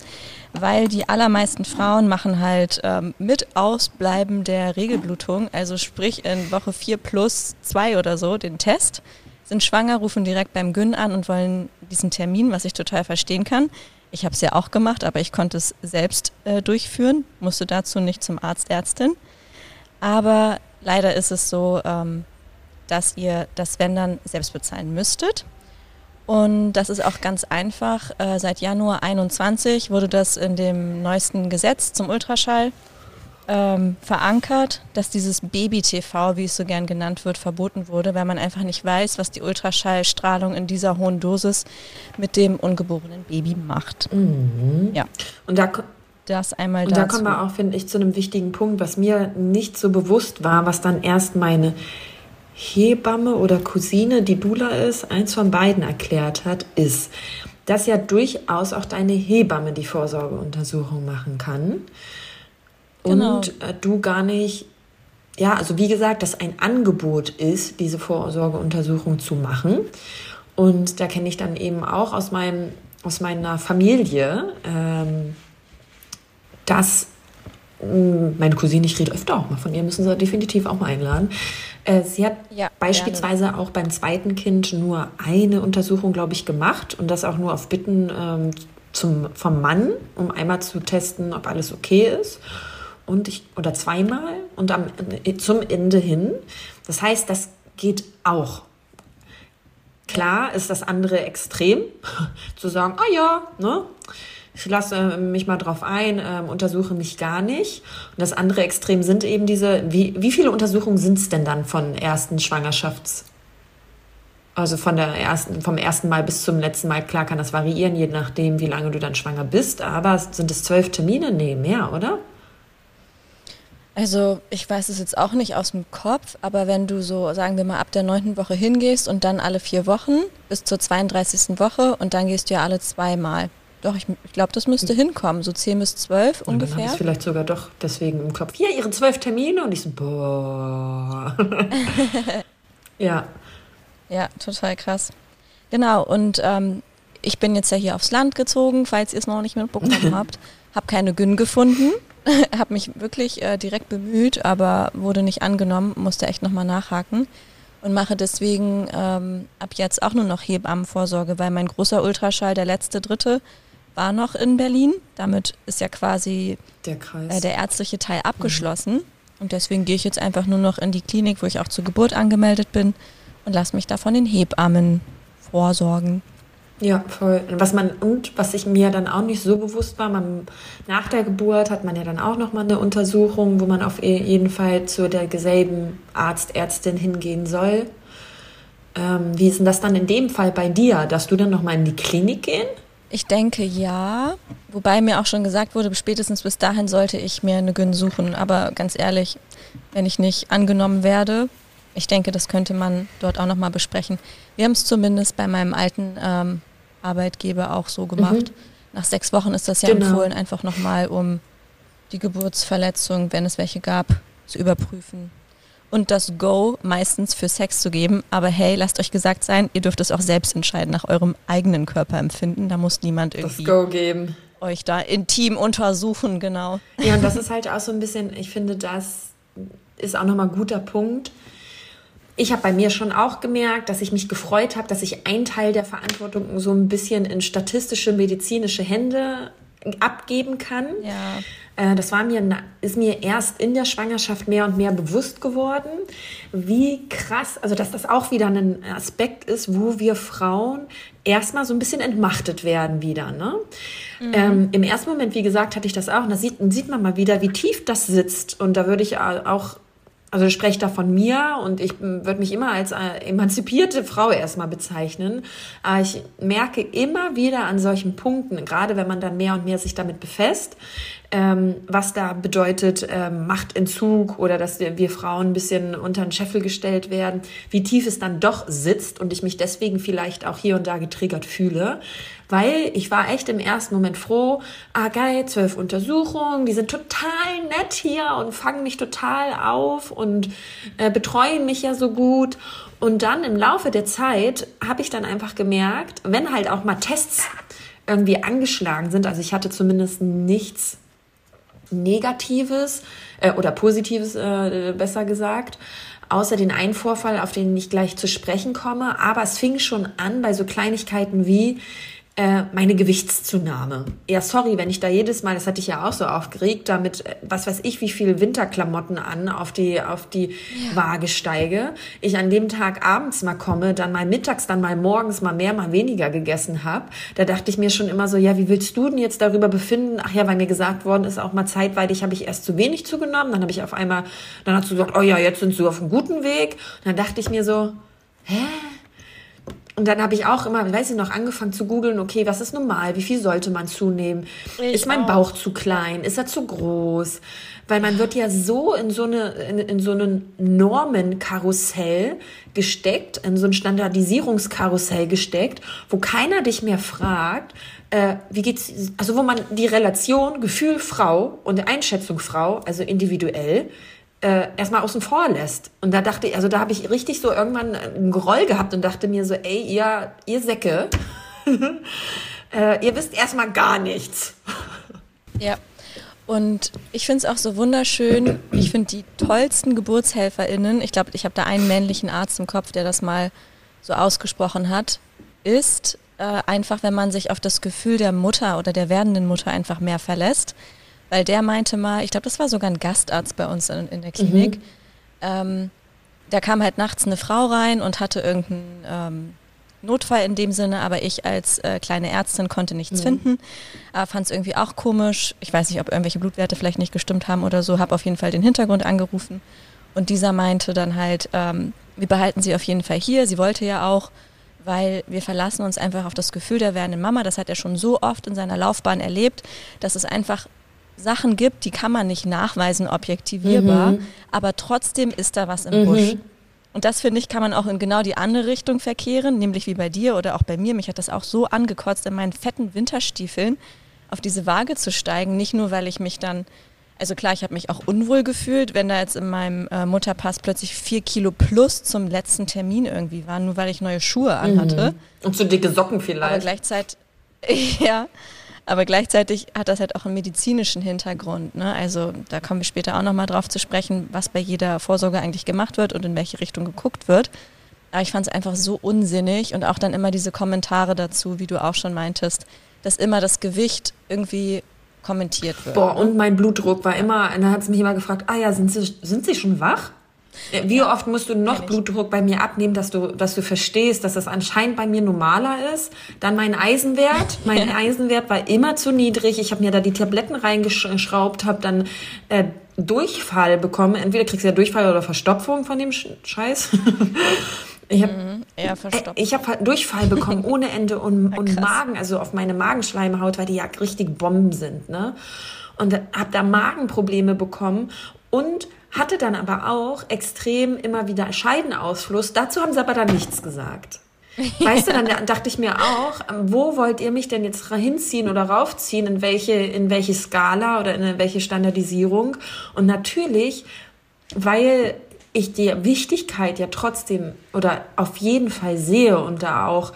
weil die allermeisten Frauen machen halt ähm, mit Ausbleiben der Regelblutung, also sprich in Woche 4 plus 2 oder so, den Test, sind schwanger, rufen direkt beim Gyn an und wollen diesen Termin, was ich total verstehen kann. Ich habe es ja auch gemacht, aber ich konnte es selbst äh, durchführen, musste dazu nicht zum Arzt, Ärztin. Aber leider ist es so, ähm, dass ihr das wenn dann selbst bezahlen müsstet. Und das ist auch ganz einfach. Äh, seit Januar 21 wurde das in dem neuesten Gesetz zum Ultraschall ähm, verankert, dass dieses Baby-TV, wie es so gern genannt wird, verboten wurde, weil man einfach nicht weiß, was die Ultraschallstrahlung in dieser hohen Dosis mit dem ungeborenen Baby macht. Mhm. Ja. Und da das einmal Und dazu. da kommen wir auch, finde ich, zu einem wichtigen Punkt, was mir nicht so bewusst war, was dann erst meine Hebamme oder Cousine, die Dula ist, eins von beiden erklärt hat, ist, dass ja durchaus auch deine Hebamme die Vorsorgeuntersuchung machen kann genau. und äh, du gar nicht, ja, also wie gesagt, dass ein Angebot ist, diese Vorsorgeuntersuchung zu machen. Und da kenne ich dann eben auch aus, meinem, aus meiner Familie, ähm, dass mm, meine Cousine, ich rede öfter auch mal von ihr, müssen sie definitiv auch mal einladen. Äh, sie hat ja, beispielsweise gerne. auch beim zweiten Kind nur eine Untersuchung, glaube ich, gemacht und das auch nur auf Bitten ähm, zum, vom Mann, um einmal zu testen, ob alles okay ist und ich, oder zweimal und am, zum Ende hin. Das heißt, das geht auch. Klar ist das andere extrem, zu sagen, ah ja, ne, ich lasse mich mal drauf ein, äh, untersuche mich gar nicht. Und das andere Extrem sind eben diese, wie, wie viele Untersuchungen sind es denn dann von ersten Schwangerschafts- also von der ersten, vom ersten Mal bis zum letzten Mal, klar kann das variieren, je nachdem, wie lange du dann schwanger bist, aber sind es zwölf Termine? Nee, mehr, oder? Also ich weiß es jetzt auch nicht aus dem Kopf, aber wenn du so, sagen wir mal, ab der neunten Woche hingehst und dann alle vier Wochen bis zur 32. Woche und dann gehst du ja alle zweimal. Doch, ich, ich glaube, das müsste hinkommen, so zehn bis zwölf ungefähr. Dann habe ich vielleicht sogar doch deswegen im Kopf. Hier, ihre zwölf Termine und ich so, boah. ja. Ja, total krass. Genau, und ähm, ich bin jetzt ja hier aufs Land gezogen, falls ihr es noch nicht mitbekommen habt. habe keine Gyn gefunden, habe mich wirklich äh, direkt bemüht, aber wurde nicht angenommen, musste echt nochmal nachhaken und mache deswegen ähm, ab jetzt auch nur noch Hebammenvorsorge, weil mein großer Ultraschall, der letzte dritte, war noch in Berlin. Damit ist ja quasi der, äh, der ärztliche Teil abgeschlossen. Mhm. Und deswegen gehe ich jetzt einfach nur noch in die Klinik, wo ich auch zur Geburt angemeldet bin und lasse mich da von den Hebammen vorsorgen. Ja, voll. Was man und was ich mir dann auch nicht so bewusst war, man, nach der Geburt hat man ja dann auch noch mal eine Untersuchung, wo man auf e-, jeden Fall zu der selben Arzt, Ärztin hingehen soll. Ähm, wie ist denn das dann in dem Fall bei dir? Dass du dann noch mal in die Klinik gehen? Ich denke ja, wobei mir auch schon gesagt wurde, spätestens bis dahin sollte ich mir eine Gyn suchen. Aber ganz ehrlich, wenn ich nicht angenommen werde, ich denke, das könnte man dort auch nochmal besprechen. Wir haben es zumindest bei meinem alten ähm, Arbeitgeber auch so gemacht. Mhm. Nach sechs Wochen ist das ja genau. empfohlen, einfach nochmal, um die Geburtsverletzung, wenn es welche gab, zu überprüfen. Und das Go meistens für Sex zu geben. Aber hey, lasst euch gesagt sein, ihr dürft es auch selbst entscheiden, nach eurem eigenen Körperempfinden. Da muss niemand irgendwie das Go geben. euch da intim untersuchen, genau. Ja, und das ist halt auch so ein bisschen, ich finde, das ist auch nochmal ein guter Punkt ich habe bei mir schon auch gemerkt, dass ich mich gefreut habe, dass ich einen Teil der Verantwortung so ein bisschen in statistische, medizinische Hände abgeben kann. Ja. Äh, das war mir, ist mir erst in der Schwangerschaft mehr und mehr bewusst geworden, wie krass, also dass das auch wieder ein Aspekt ist, wo wir Frauen erstmal so ein bisschen entmachtet werden wieder. Ne? Mhm. Ähm, Im ersten Moment, wie gesagt, hatte ich das auch. Und da sieht, sieht man mal wieder, wie tief das sitzt. Und da würde ich auch also ich spreche da von mir und ich würde mich immer als äh, emanzipierte Frau erstmal bezeichnen. Aber ich merke immer wieder an solchen Punkten, gerade wenn man dann mehr und mehr sich damit befasst, ähm, was da bedeutet ähm, Machtentzug oder dass wir Frauen ein bisschen unter den Scheffel gestellt werden, wie tief es dann doch sitzt und ich mich deswegen vielleicht auch hier und da getriggert fühle. Weil ich war echt im ersten Moment froh, ah geil, zwölf Untersuchungen, die sind total nett hier und fangen mich total auf und äh, betreuen mich ja so gut. Und dann im Laufe der Zeit habe ich dann einfach gemerkt, wenn halt auch mal Tests irgendwie angeschlagen sind, also ich hatte zumindest nichts Negatives äh, oder Positives, äh, besser gesagt, außer den einen Vorfall, auf den ich gleich zu sprechen komme. Aber es fing schon an bei so Kleinigkeiten wie, äh, meine Gewichtszunahme. Ja, sorry, wenn ich da jedes Mal, das hatte ich ja auch so aufgeregt, damit, äh, was weiß ich, wie viel Winterklamotten an auf die, auf die ja. Waage steige. Ich an dem Tag abends mal komme, dann mal mittags, dann mal morgens mal mehr, mal weniger gegessen habe. Da dachte ich mir schon immer so, ja, wie willst du denn jetzt darüber befinden? Ach ja, weil mir gesagt worden ist, auch mal zeitweilig habe ich erst zu wenig zugenommen. Dann habe ich auf einmal, dann hast du gesagt, oh ja, jetzt sind sie auf einem guten Weg. Und dann dachte ich mir so, hä? Und dann habe ich auch immer, weiß ich noch, angefangen zu googeln, okay, was ist normal? Wie viel sollte man zunehmen? Ich ist mein auch. Bauch zu klein? Ist er zu groß? Weil man wird ja so in so eine, in, in so einen Normenkarussell gesteckt, in so ein Standardisierungskarussell gesteckt, wo keiner dich mehr fragt, äh, wie geht's, also wo man die Relation Gefühl Frau und Einschätzung Frau, also individuell, äh, erstmal außen vor lässt. Und da dachte ich, also da habe ich richtig so irgendwann ein Groll gehabt und dachte mir so, ey, ihr, ihr Säcke, äh, ihr wisst erstmal gar nichts. Ja. Und ich finde es auch so wunderschön. Ich finde die tollsten GeburtshelferInnen, ich glaube, ich habe da einen männlichen Arzt im Kopf, der das mal so ausgesprochen hat, ist äh, einfach, wenn man sich auf das Gefühl der Mutter oder der werdenden Mutter einfach mehr verlässt. Weil der meinte mal, ich glaube, das war sogar ein Gastarzt bei uns in, in der Klinik. Mhm. Ähm, da kam halt nachts eine Frau rein und hatte irgendeinen ähm, Notfall in dem Sinne, aber ich als äh, kleine Ärztin konnte nichts mhm. finden. Äh, Fand es irgendwie auch komisch. Ich weiß nicht, ob irgendwelche Blutwerte vielleicht nicht gestimmt haben oder so. Habe auf jeden Fall den Hintergrund angerufen. Und dieser meinte dann halt, ähm, wir behalten sie auf jeden Fall hier. Sie wollte ja auch, weil wir verlassen uns einfach auf das Gefühl der werdenden Mama. Das hat er schon so oft in seiner Laufbahn erlebt, dass es einfach Sachen gibt, die kann man nicht nachweisen, objektivierbar, mhm. aber trotzdem ist da was im mhm. Busch. Und das finde ich, kann man auch in genau die andere Richtung verkehren, nämlich wie bei dir oder auch bei mir. Mich hat das auch so angekotzt, in meinen fetten Winterstiefeln auf diese Waage zu steigen. Nicht nur, weil ich mich dann, also klar, ich habe mich auch unwohl gefühlt, wenn da jetzt in meinem äh, Mutterpass plötzlich vier Kilo plus zum letzten Termin irgendwie waren, nur weil ich neue Schuhe anhatte. Mhm. Und so dicke Socken vielleicht. Aber gleichzeitig, ja. Aber gleichzeitig hat das halt auch einen medizinischen Hintergrund. Ne? Also da kommen wir später auch nochmal drauf zu sprechen, was bei jeder Vorsorge eigentlich gemacht wird und in welche Richtung geguckt wird. Aber ich fand es einfach so unsinnig und auch dann immer diese Kommentare dazu, wie du auch schon meintest, dass immer das Gewicht irgendwie kommentiert wird. Boah, und mein Blutdruck war immer, und dann hat sie mich immer gefragt, ah ja, sind Sie, sind Sie schon wach? Wie oft musst du noch Blutdruck bei mir abnehmen, dass du, dass du verstehst, dass das anscheinend bei mir normaler ist? Dann mein Eisenwert. Mein Eisenwert war immer zu niedrig. Ich habe mir da die Tabletten reingeschraubt, habe dann äh, Durchfall bekommen. Entweder kriegst du ja Durchfall oder Verstopfung von dem Scheiß. Ich habe mhm. Ich habe halt Durchfall bekommen ohne Ende und, ja, und Magen, also auf meine Magenschleimhaut, weil die ja richtig Bomben sind, ne? Und habe da Magenprobleme bekommen und hatte dann aber auch extrem immer wieder Scheidenausfluss. Dazu haben sie aber dann nichts gesagt. Weißt du, dann dachte ich mir auch, wo wollt ihr mich denn jetzt hinziehen oder raufziehen, in welche, in welche Skala oder in welche Standardisierung? Und natürlich, weil ich die Wichtigkeit ja trotzdem oder auf jeden Fall sehe und da auch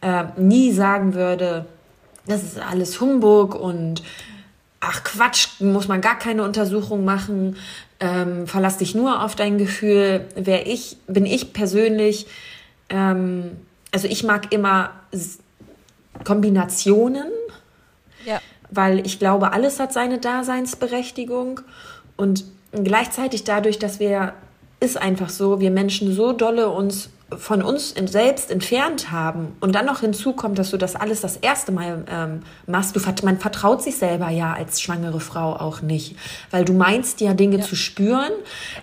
äh, nie sagen würde, das ist alles Humbug und ach Quatsch, muss man gar keine Untersuchung machen, ähm, verlass dich nur auf dein Gefühl. Wer ich, bin ich persönlich, ähm, also ich mag immer Kombinationen, ja. weil ich glaube, alles hat seine Daseinsberechtigung und gleichzeitig dadurch, dass wir ist einfach so, wir Menschen so dolle uns von uns selbst entfernt haben und dann noch hinzukommt, dass du das alles das erste Mal ähm, machst, du, man vertraut sich selber ja als schwangere Frau auch nicht, weil du meinst ja Dinge ja. zu spüren,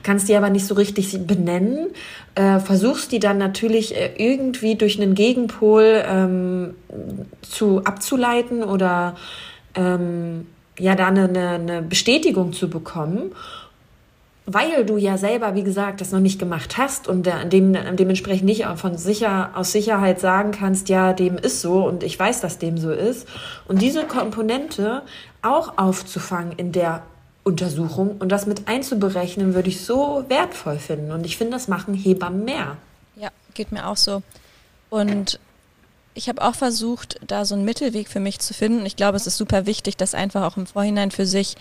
kannst die aber nicht so richtig benennen, äh, versuchst die dann natürlich äh, irgendwie durch einen Gegenpol ähm, zu abzuleiten oder ähm, ja da eine, eine Bestätigung zu bekommen weil du ja selber, wie gesagt, das noch nicht gemacht hast und dem, dementsprechend nicht von sicher, aus Sicherheit sagen kannst, ja, dem ist so und ich weiß, dass dem so ist. Und diese Komponente auch aufzufangen in der Untersuchung und das mit einzuberechnen, würde ich so wertvoll finden. Und ich finde, das machen Hebammen mehr. Ja, geht mir auch so. Und ich habe auch versucht, da so einen Mittelweg für mich zu finden. Ich glaube, es ist super wichtig, das einfach auch im Vorhinein für sich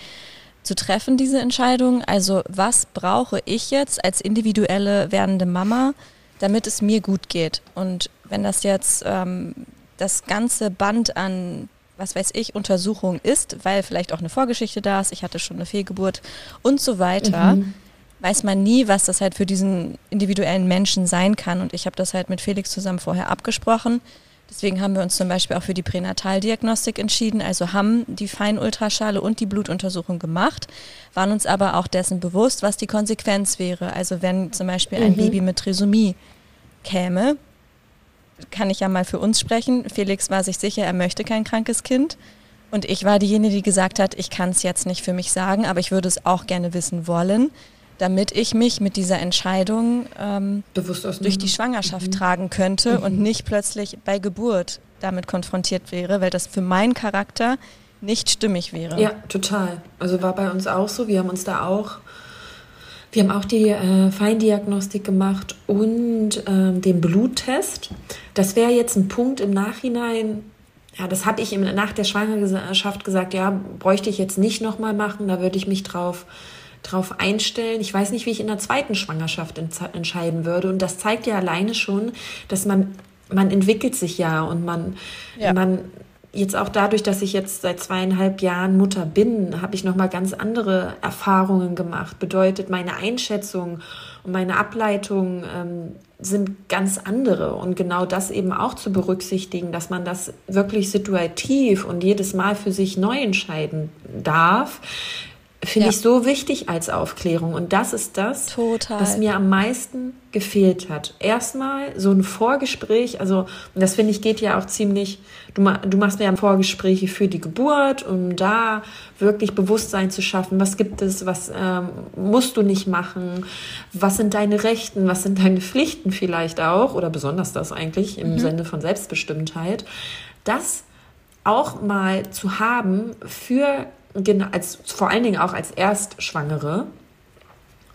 zu treffen, diese Entscheidung. Also was brauche ich jetzt als individuelle werdende Mama, damit es mir gut geht? Und wenn das jetzt ähm, das ganze Band an, was weiß ich, Untersuchungen ist, weil vielleicht auch eine Vorgeschichte da ist, ich hatte schon eine Fehlgeburt und so weiter, mhm. weiß man nie, was das halt für diesen individuellen Menschen sein kann. Und ich habe das halt mit Felix zusammen vorher abgesprochen Deswegen haben wir uns zum Beispiel auch für die Pränataldiagnostik entschieden, also haben die Feinultraschale und die Blutuntersuchung gemacht, waren uns aber auch dessen bewusst, was die Konsequenz wäre. Also wenn zum Beispiel ein mhm. Baby mit Trisomie käme, kann ich ja mal für uns sprechen. Felix war sich sicher, er möchte kein krankes Kind. Und ich war diejenige, die gesagt hat, ich kann es jetzt nicht für mich sagen, aber ich würde es auch gerne wissen wollen damit ich mich mit dieser Entscheidung ähm, durch die Schwangerschaft mhm. tragen könnte mhm. und nicht plötzlich bei Geburt damit konfrontiert wäre, weil das für meinen Charakter nicht stimmig wäre. Ja, total. Also war bei uns auch so. Wir haben uns da auch, wir haben auch die äh, Feindiagnostik gemacht und ähm, den Bluttest. Das wäre jetzt ein Punkt im Nachhinein. Ja, das hatte ich nach der Schwangerschaft gesagt, ja, bräuchte ich jetzt nicht nochmal machen, da würde ich mich drauf drauf einstellen. Ich weiß nicht, wie ich in der zweiten Schwangerschaft entscheiden würde. Und das zeigt ja alleine schon, dass man, man entwickelt sich ja und man, ja. man jetzt auch dadurch, dass ich jetzt seit zweieinhalb Jahren Mutter bin, habe ich nochmal ganz andere Erfahrungen gemacht. Bedeutet, meine Einschätzung und meine Ableitung ähm, sind ganz andere. Und genau das eben auch zu berücksichtigen, dass man das wirklich situativ und jedes Mal für sich neu entscheiden darf, finde ja. ich so wichtig als Aufklärung. Und das ist das, Total. was mir am meisten gefehlt hat. Erstmal so ein Vorgespräch, also das finde ich geht ja auch ziemlich, du, du machst mir ja Vorgespräche für die Geburt, um da wirklich Bewusstsein zu schaffen. Was gibt es, was ähm, musst du nicht machen? Was sind deine Rechten? Was sind deine Pflichten vielleicht auch? Oder besonders das eigentlich im mhm. Sinne von Selbstbestimmtheit. Das auch mal zu haben für genau, als, vor allen Dingen auch als Erstschwangere,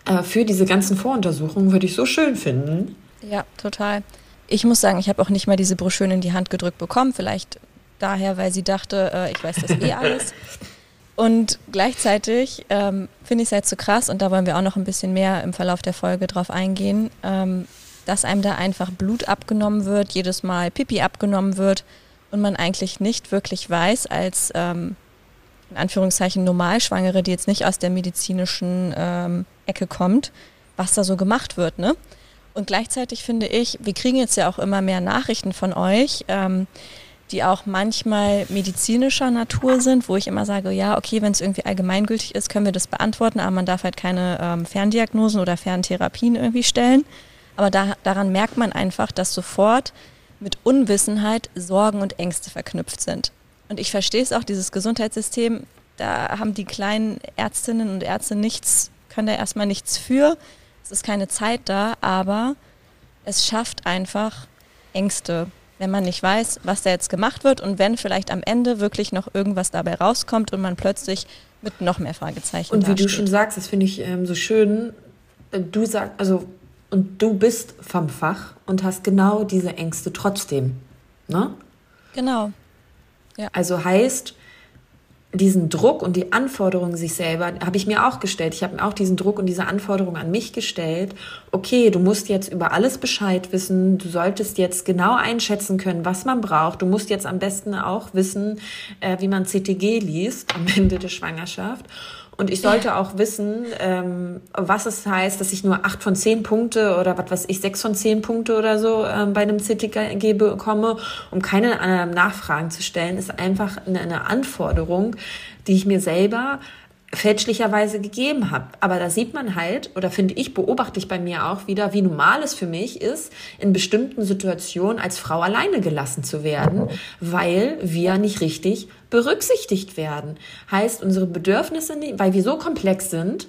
äh, für diese ganzen Voruntersuchungen würde ich so schön finden. Ja, total. Ich muss sagen, ich habe auch nicht mal diese Broschüren in die Hand gedrückt bekommen. Vielleicht daher, weil sie dachte, äh, ich weiß das eh alles. Und gleichzeitig ähm, finde ich es halt so krass, und da wollen wir auch noch ein bisschen mehr im Verlauf der Folge drauf eingehen, ähm, dass einem da einfach Blut abgenommen wird, jedes Mal Pipi abgenommen wird und man eigentlich nicht wirklich weiß, als ähm, in Anführungszeichen Normalschwangere, die jetzt nicht aus der medizinischen ähm, Ecke kommt, was da so gemacht wird. Ne? Und gleichzeitig finde ich, wir kriegen jetzt ja auch immer mehr Nachrichten von euch, ähm, die auch manchmal medizinischer Natur sind, wo ich immer sage, ja, okay, wenn es irgendwie allgemeingültig ist, können wir das beantworten, aber man darf halt keine ähm, Ferndiagnosen oder Ferntherapien irgendwie stellen. Aber da, daran merkt man einfach, dass sofort mit Unwissenheit Sorgen und Ängste verknüpft sind. Und ich verstehe es auch, dieses Gesundheitssystem, da haben die kleinen Ärztinnen und Ärzte nichts, können da erstmal nichts für. Es ist keine Zeit da, aber es schafft einfach Ängste, wenn man nicht weiß, was da jetzt gemacht wird und wenn vielleicht am Ende wirklich noch irgendwas dabei rauskommt und man plötzlich mit noch mehr Fragezeichen. Und wie dasteht. du schon sagst, das finde ich ähm, so schön. Äh, du sagst, also und du bist vom Fach und hast genau diese Ängste trotzdem. Ne? Genau. Ja. Also heißt, diesen Druck und die Anforderungen sich selber habe ich mir auch gestellt. Ich habe mir auch diesen Druck und diese Anforderungen an mich gestellt. Okay, du musst jetzt über alles Bescheid wissen. Du solltest jetzt genau einschätzen können, was man braucht. Du musst jetzt am besten auch wissen, äh, wie man CTG liest am Ende der Schwangerschaft. Und ich sollte auch wissen, ähm, was es heißt, dass ich nur acht von zehn Punkte oder was weiß ich, sechs von zehn Punkte oder so ähm, bei einem CTG bekomme, um keine äh, Nachfragen zu stellen, ist einfach eine, eine Anforderung, die ich mir selber fälschlicherweise gegeben habe. Aber da sieht man halt, oder finde ich, beobachte ich bei mir auch wieder, wie normal es für mich ist, in bestimmten Situationen als Frau alleine gelassen zu werden, weil wir nicht richtig berücksichtigt werden. Heißt, unsere Bedürfnisse, weil wir so komplex sind,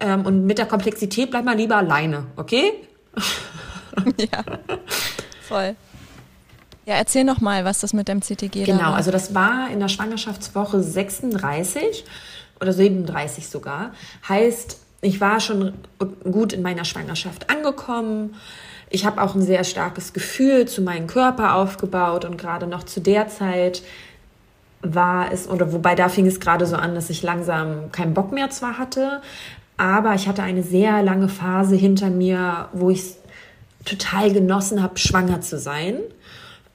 ähm, und mit der Komplexität bleibt man lieber alleine, okay? ja, voll. Ja, erzähl noch mal, was das mit dem CTG Genau, also das war in der Schwangerschaftswoche 36 oder 37 sogar. Heißt, ich war schon gut in meiner Schwangerschaft angekommen. Ich habe auch ein sehr starkes Gefühl zu meinem Körper aufgebaut und gerade noch zu der Zeit war es, oder wobei da fing es gerade so an, dass ich langsam keinen Bock mehr zwar hatte, aber ich hatte eine sehr lange Phase hinter mir, wo ich total genossen habe, schwanger zu sein.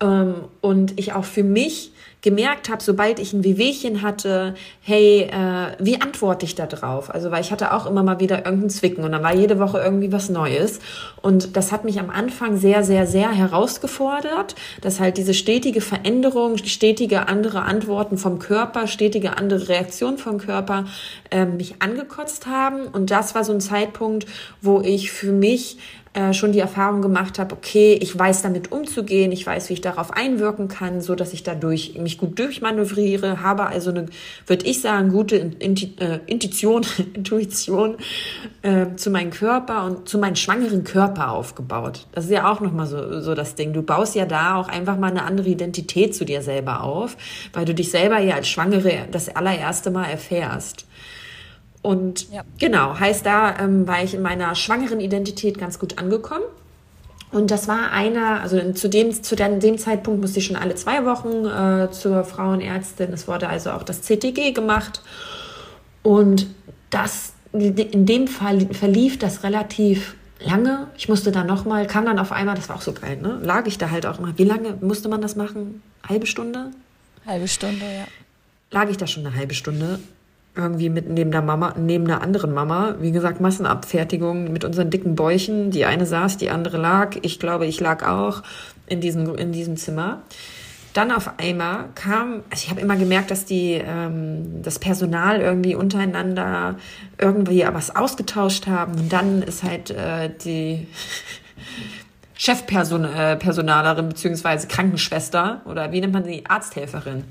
Ähm, und ich auch für mich gemerkt habe, sobald ich ein Wehwehchen hatte, hey, äh, wie antworte ich da drauf? Also, weil ich hatte auch immer mal wieder irgendeinen Zwicken und dann war jede Woche irgendwie was Neues. Und das hat mich am Anfang sehr, sehr, sehr herausgefordert, dass halt diese stetige Veränderung, stetige andere Antworten vom Körper, stetige andere Reaktionen vom Körper äh, mich angekotzt haben. Und das war so ein Zeitpunkt, wo ich für mich äh, schon die Erfahrung gemacht habe, okay, ich weiß damit umzugehen, ich weiß, wie ich darauf einwirken kann, so dass ich dadurch mich gut durchmanövriere, habe also eine, würde ich sagen, gute äh, Intuition, Intuition äh, zu meinem Körper und zu meinem schwangeren Körper aufgebaut. Das ist ja auch nochmal so, so das Ding. Du baust ja da auch einfach mal eine andere Identität zu dir selber auf, weil du dich selber ja als Schwangere das allererste Mal erfährst. Und ja. genau, heißt da ähm, war ich in meiner schwangeren Identität ganz gut angekommen. Und das war einer, also zu dem, zu dem Zeitpunkt musste ich schon alle zwei Wochen äh, zur Frauenärztin. Es wurde also auch das CTG gemacht. Und das, in dem Fall verlief das relativ lange. Ich musste dann nochmal, kam dann auf einmal, das war auch so geil, ne? Lag ich da halt auch immer. Wie lange musste man das machen? Halbe Stunde? Halbe Stunde, ja. Lag ich da schon eine halbe Stunde irgendwie mit neben der Mama, neben einer anderen Mama. Wie gesagt, Massenabfertigung mit unseren dicken Bäuchen. Die eine saß, die andere lag. Ich glaube, ich lag auch in diesem, in diesem Zimmer. Dann auf einmal kam, also ich habe immer gemerkt, dass die, ähm, das Personal irgendwie untereinander irgendwie was ausgetauscht haben. Und dann ist halt äh, die Chefpersonalerin äh, beziehungsweise Krankenschwester oder wie nennt man sie, Arzthelferin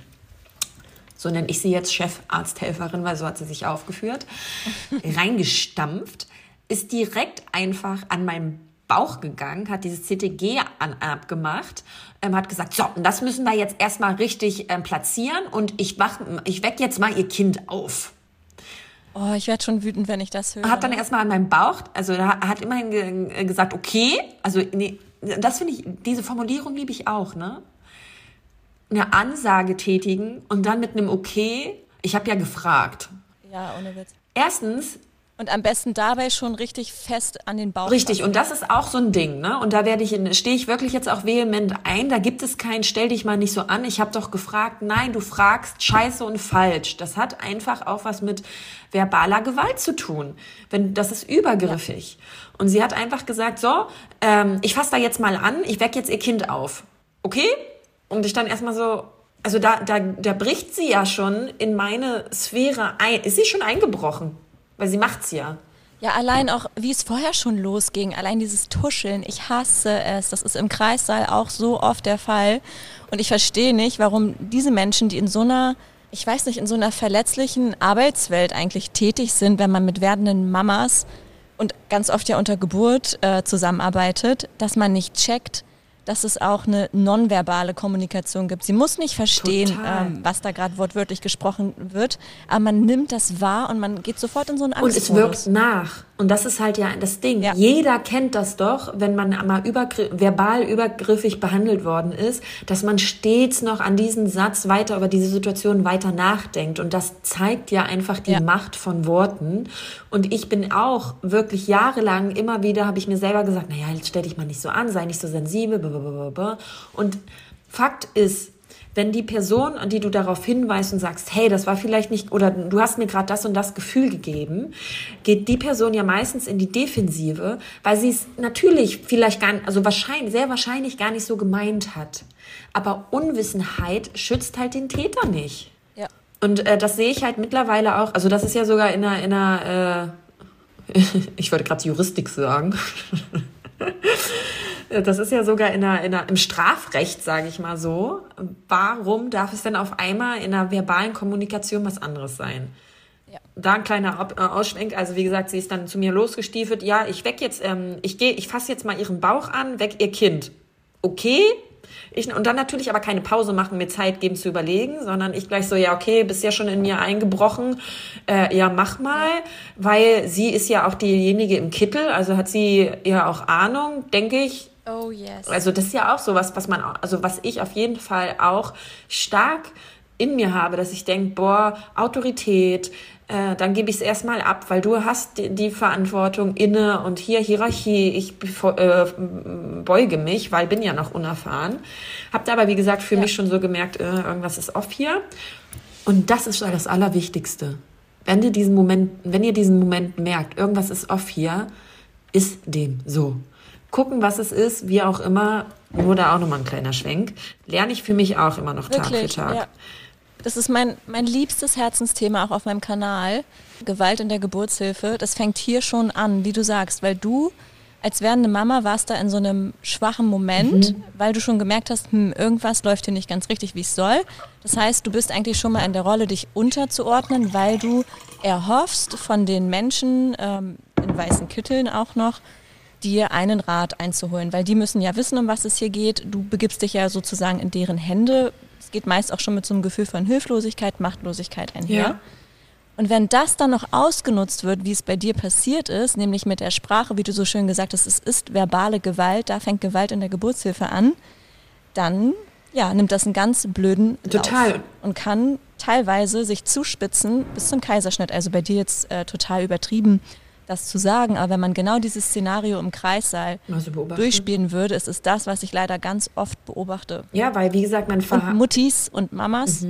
so nenne ich sie jetzt Chefarzthelferin, weil so hat sie sich aufgeführt, reingestampft, ist direkt einfach an meinem Bauch gegangen, hat dieses CTG an, abgemacht, ähm, hat gesagt, so, das müssen wir jetzt erstmal richtig ähm, platzieren und ich, ich weck jetzt mal ihr Kind auf. Oh, ich werde schon wütend, wenn ich das höre. Hat dann erstmal an meinem Bauch, also er hat immerhin ge gesagt, okay, also nee, das finde ich, diese Formulierung liebe ich auch, ne? Eine Ansage tätigen und dann mit einem Okay, ich habe ja gefragt. Ja, ohne Witz. Erstens, Und am besten dabei schon richtig fest an den Bauch. Richtig, fassen. und das ist auch so ein Ding, ne? Und da werde ich, stehe ich wirklich jetzt auch vehement ein. Da gibt es kein, stell dich mal nicht so an. Ich habe doch gefragt, nein, du fragst scheiße und falsch. Das hat einfach auch was mit verbaler Gewalt zu tun. Wenn, das ist übergriffig. Und sie hat einfach gesagt, so, ähm, ich fasse da jetzt mal an, ich weck jetzt ihr Kind auf. Okay? Und ich dann erstmal so, also da, da, da bricht sie ja schon in meine Sphäre ein. Ist sie schon eingebrochen? Weil sie macht's ja. Ja, allein auch, wie es vorher schon losging, allein dieses Tuscheln, ich hasse es. Das ist im Kreissaal auch so oft der Fall. Und ich verstehe nicht, warum diese Menschen, die in so einer, ich weiß nicht, in so einer verletzlichen Arbeitswelt eigentlich tätig sind, wenn man mit werdenden Mamas und ganz oft ja unter Geburt äh, zusammenarbeitet, dass man nicht checkt, dass es auch eine nonverbale Kommunikation gibt. Sie muss nicht verstehen, ähm, was da gerade wortwörtlich gesprochen wird, aber man nimmt das wahr und man geht sofort in so einen Und es wirkt nach. Und das ist halt ja das Ding. Ja. Jeder kennt das doch, wenn man mal übergr verbal übergriffig behandelt worden ist, dass man stets noch an diesen Satz weiter über diese Situation weiter nachdenkt. Und das zeigt ja einfach die Ja. Macht von Worten. Und ich bin auch wirklich jahrelang immer wieder, habe ich mir selber gesagt, naja, jetzt stell dich mal nicht so an, sei nicht so sensibel. blablabla. Und Fakt ist, wenn die Person, an die du darauf hinweist und sagst, hey, das war vielleicht nicht, oder du hast mir gerade das und das Gefühl gegeben, geht die Person ja meistens in die Defensive, weil sie es natürlich vielleicht gar, also wahrscheinlich, sehr wahrscheinlich gar nicht so gemeint hat. Aber Unwissenheit schützt halt den Täter nicht. Ja. Und äh, das sehe ich halt mittlerweile auch, also das ist ja sogar in einer, in einer äh, ich wollte gerade Juristik sagen. Das ist ja sogar in einer, in einer, im Strafrecht, sage ich mal so. Warum darf es denn auf einmal in einer verbalen Kommunikation was anderes sein? Ja. Da ein kleiner Ab- äh, Ausschwenk. Also wie gesagt, sie ist dann zu mir losgestiefelt. Ja, ich weck jetzt, ähm, ich gehe, ich fasse jetzt mal ihren Bauch an, weck ihr Kind. Okay. Ich, und dann natürlich aber keine Pause machen, mir Zeit geben zu überlegen, sondern ich gleich so, ja, okay, bist ja schon in mir eingebrochen, äh, ja, mach mal, weil sie ist ja auch diejenige im Kittel, also hat sie ja auch Ahnung, denke ich, Oh yes. also das ist ja auch sowas, was man, also was ich auf jeden Fall auch stark in mir habe, dass ich denke, boah, Autorität, äh, dann gebe ich es erstmal ab, weil du hast die, die Verantwortung inne und hier Hierarchie, ich äh, beuge mich, weil bin ja noch unerfahren. Hab da aber, wie gesagt, für Ja. mich schon so gemerkt, äh, irgendwas ist off hier. Und das ist das Allerwichtigste. Wenn ihr diesen Moment, wenn ihr diesen Moment merkt, irgendwas ist off hier, ist dem so. Gucken, was es ist, wie auch immer, nur da auch nochmal ein kleiner Schwenk. Lerne ich für mich auch immer noch Tag für Tag. ja. Das ist mein, mein liebstes Herzensthema auch auf meinem Kanal. Gewalt in der Geburtshilfe. Das fängt hier schon an, wie du sagst, weil du als werdende Mama warst da in so einem schwachen Moment, Mhm. weil du schon gemerkt hast, hm, irgendwas läuft hier nicht ganz richtig, wie es soll. Das heißt, du bist eigentlich schon mal in der Rolle, dich unterzuordnen, weil du erhoffst von den Menschen ähm, in weißen Kitteln auch noch, dir einen Rat einzuholen, weil die müssen ja wissen, um was es hier geht. Du begibst dich ja sozusagen in deren Hände. Es geht meist auch schon mit so einem Gefühl von Hilflosigkeit, Machtlosigkeit einher. Ja. Und wenn das dann noch ausgenutzt wird, wie es bei dir passiert ist, nämlich mit der Sprache, wie du so schön gesagt hast, es ist verbale Gewalt, da fängt Gewalt in der Geburtshilfe an, dann ja, nimmt das einen ganz blöden Total. Lauf und kann teilweise sich zuspitzen bis zum Kaiserschnitt. Also bei dir jetzt äh, total übertrieben, das zu sagen, aber wenn man genau dieses Szenario im Kreissaal Also durchspielen würde, ist es das, was ich leider ganz oft beobachte. Ja, weil wie gesagt, mein Und. Muttis und Mamas,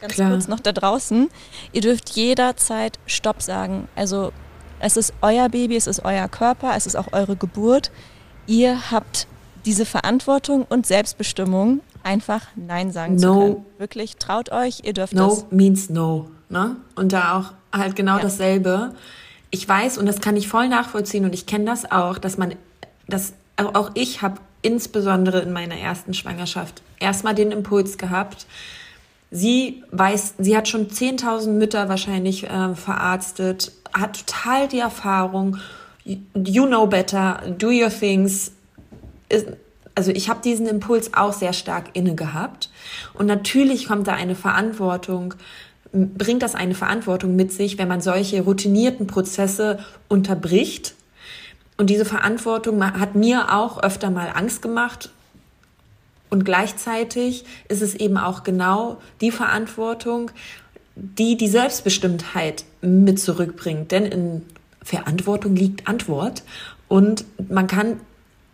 ganz klar. kurz noch da draußen, ihr dürft jederzeit Stopp sagen. Also es ist euer Baby, es ist euer Körper, es ist auch eure Geburt. Ihr habt diese Verantwortung und Selbstbestimmung, einfach Nein sagen zu No. können. Wirklich, traut euch, ihr dürft No das. means no. Ne? Und da auch halt genau Ja. dasselbe. Ich weiß, und das kann ich voll nachvollziehen, und ich kenne das auch, dass man, dass auch ich habe insbesondere in meiner ersten Schwangerschaft erstmal den Impuls gehabt, Sie weiß, sie hat schon 10.000 Mütter wahrscheinlich äh, verarztet, hat total die Erfahrung. You know better, do your things. Also ich habe diesen Impuls auch sehr stark inne gehabt. Und natürlich kommt da eine Verantwortung, bringt das eine Verantwortung mit sich, wenn man solche routinierten Prozesse unterbricht. Und diese Verantwortung hat mir auch öfter mal Angst gemacht, Und gleichzeitig ist es eben auch genau die Verantwortung, die die Selbstbestimmtheit mit zurückbringt. Denn in Verantwortung liegt Antwort. Und man kann,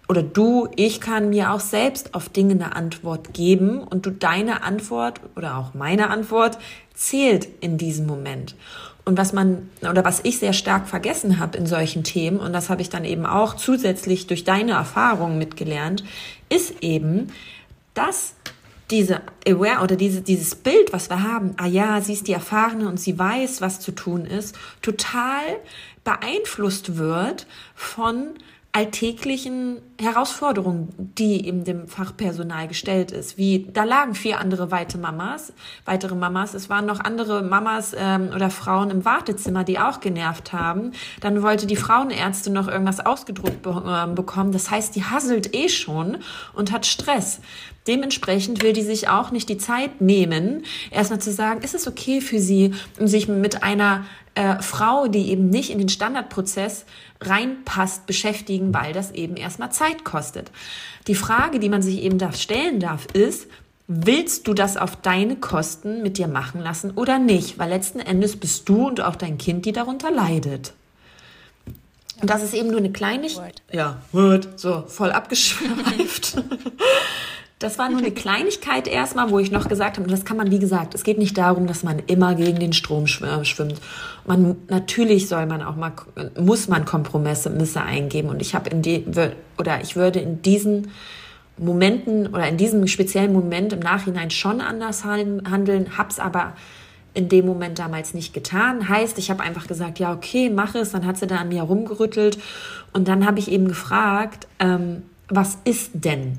oder du, ich kann mir auch selbst auf Dinge eine Antwort geben. Und du deine Antwort oder auch meine Antwort zählt in diesem Moment. Und was man oder was ich sehr stark vergessen habe in solchen Themen, und das habe ich dann eben auch zusätzlich durch deine Erfahrungen mitgelernt, ist eben, dass diese Aware oder diese, dieses Bild, was wir haben, ah ja, sie ist die Erfahrene und sie weiß, was zu tun ist, total beeinflusst wird von alltäglichen Herausforderungen, die eben dem Fachpersonal gestellt ist. Wie da lagen vier andere weite Mamas, weitere Mamas. Es waren noch andere Mamas ähm, oder Frauen im Wartezimmer, die auch genervt haben. Dann wollte die Frauenärzte noch irgendwas ausgedruckt be äh, bekommen. Das heißt, die hasselt eh schon und hat Stress. Dementsprechend will die sich auch nicht die Zeit nehmen, erstmal zu sagen, ist es okay für sie, um sich mit einer äh, Frau, die eben nicht in den Standardprozess reinpasst, beschäftigen, weil das eben erstmal Zeit kostet. Die Frage, die man sich eben da stellen darf, ist, willst du das auf deine Kosten mit dir machen lassen oder nicht? Weil letzten Endes bist du und auch dein Kind, die darunter leidet. Und das ist eben nur eine Kleinigkeit. Ja, Word. So, voll abgeschweift. Das war nur eine Kleinigkeit erstmal, wo ich noch gesagt habe, das kann man, wie gesagt, es geht nicht darum, dass man immer gegen den Strom äh, schwimmt. Man, natürlich soll man auch mal, muss man Kompromisse Misse eingeben. Und ich habe in die, oder ich würde in diesen Momenten oder in diesem speziellen Moment im Nachhinein schon anders handeln, hab's aber in dem Moment damals nicht getan. Heißt, ich habe einfach gesagt, ja, okay, mach es. Dann hat sie da an mir herumgerüttelt. Und dann habe ich eben gefragt, ähm, was ist denn?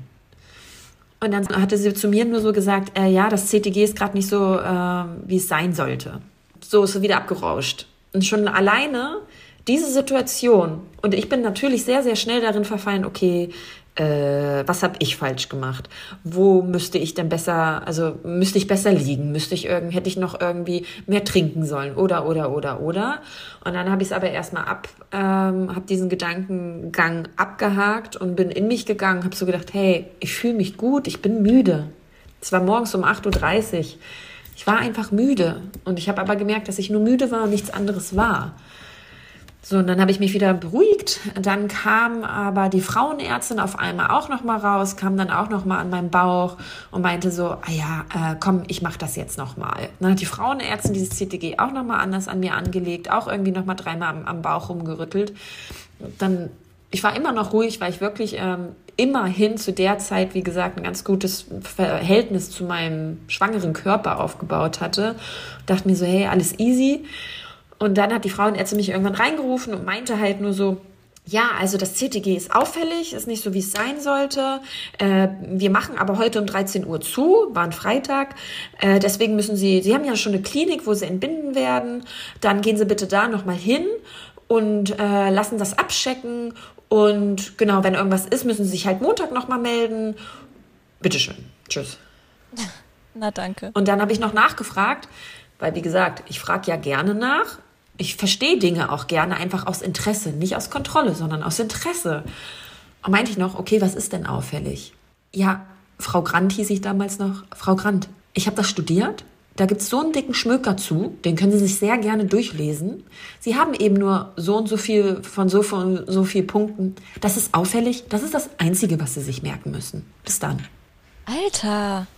Und dann hatte sie zu mir nur so gesagt, äh, ja, das CTG ist gerade nicht so, äh, wie es sein sollte. So ist sie wieder abgerauscht. Und schon alleine diese Situation, und ich bin natürlich sehr, sehr schnell darin verfallen, okay, äh, was habe ich falsch gemacht? Wo müsste ich denn besser, also müsste ich besser liegen? Müsste ich irgendwie, hätte ich noch irgendwie mehr trinken sollen? Oder, oder, oder, oder. Und dann habe ich es aber erstmal ab, ähm, habe diesen Gedankengang abgehakt und bin in mich gegangen, habe so gedacht, hey, ich fühle mich gut, ich bin müde. Es war morgens um 8.30 Uhr. Ich war einfach müde. Und ich habe aber gemerkt, dass ich nur müde war und nichts anderes war. So, und dann habe ich mich wieder beruhigt. Dann kam aber die Frauenärztin auf einmal auch noch mal raus, kam dann auch noch mal an meinen Bauch und meinte so, ah ja, äh, komm, ich mache das jetzt noch mal. Dann hat die Frauenärztin dieses CTG auch noch mal anders an mir angelegt, auch irgendwie noch mal dreimal am, am Bauch rumgerüttelt. Dann, ich war immer noch ruhig, weil ich wirklich ähm, immerhin zu der Zeit, wie gesagt, ein ganz gutes Verhältnis zu meinem schwangeren Körper aufgebaut hatte. Dachte mir so, hey, alles easy. Und dann hat die Frauenärztin mich irgendwann reingerufen und meinte halt nur so, ja, also das CTG ist auffällig, ist nicht so, wie es sein sollte. Äh, wir machen aber heute um 13 Uhr zu, war ein Freitag. Äh, deswegen müssen Sie, Sie haben ja schon eine Klinik, wo Sie entbinden werden. Dann gehen Sie bitte da nochmal hin und äh, lassen das abchecken. Und genau, wenn irgendwas ist, müssen Sie sich halt Montag nochmal melden. Bitteschön. Tschüss. Na danke. Und dann habe ich noch nachgefragt, weil wie gesagt, ich frage ja gerne nach ich verstehe Dinge auch gerne einfach aus Interesse, nicht aus Kontrolle, sondern aus Interesse. Und meinte ich noch, okay, was ist denn auffällig? Ja, Frau Grant hieß ich damals noch. Frau Grant, ich habe das studiert. Da gibt es so einen dicken Schmöker zu, den können Sie sich sehr gerne durchlesen. Sie haben eben nur so und so viel von so von so viel Punkten. Das ist auffällig. Das ist das Einzige, was Sie sich merken müssen. Bis dann. Alter.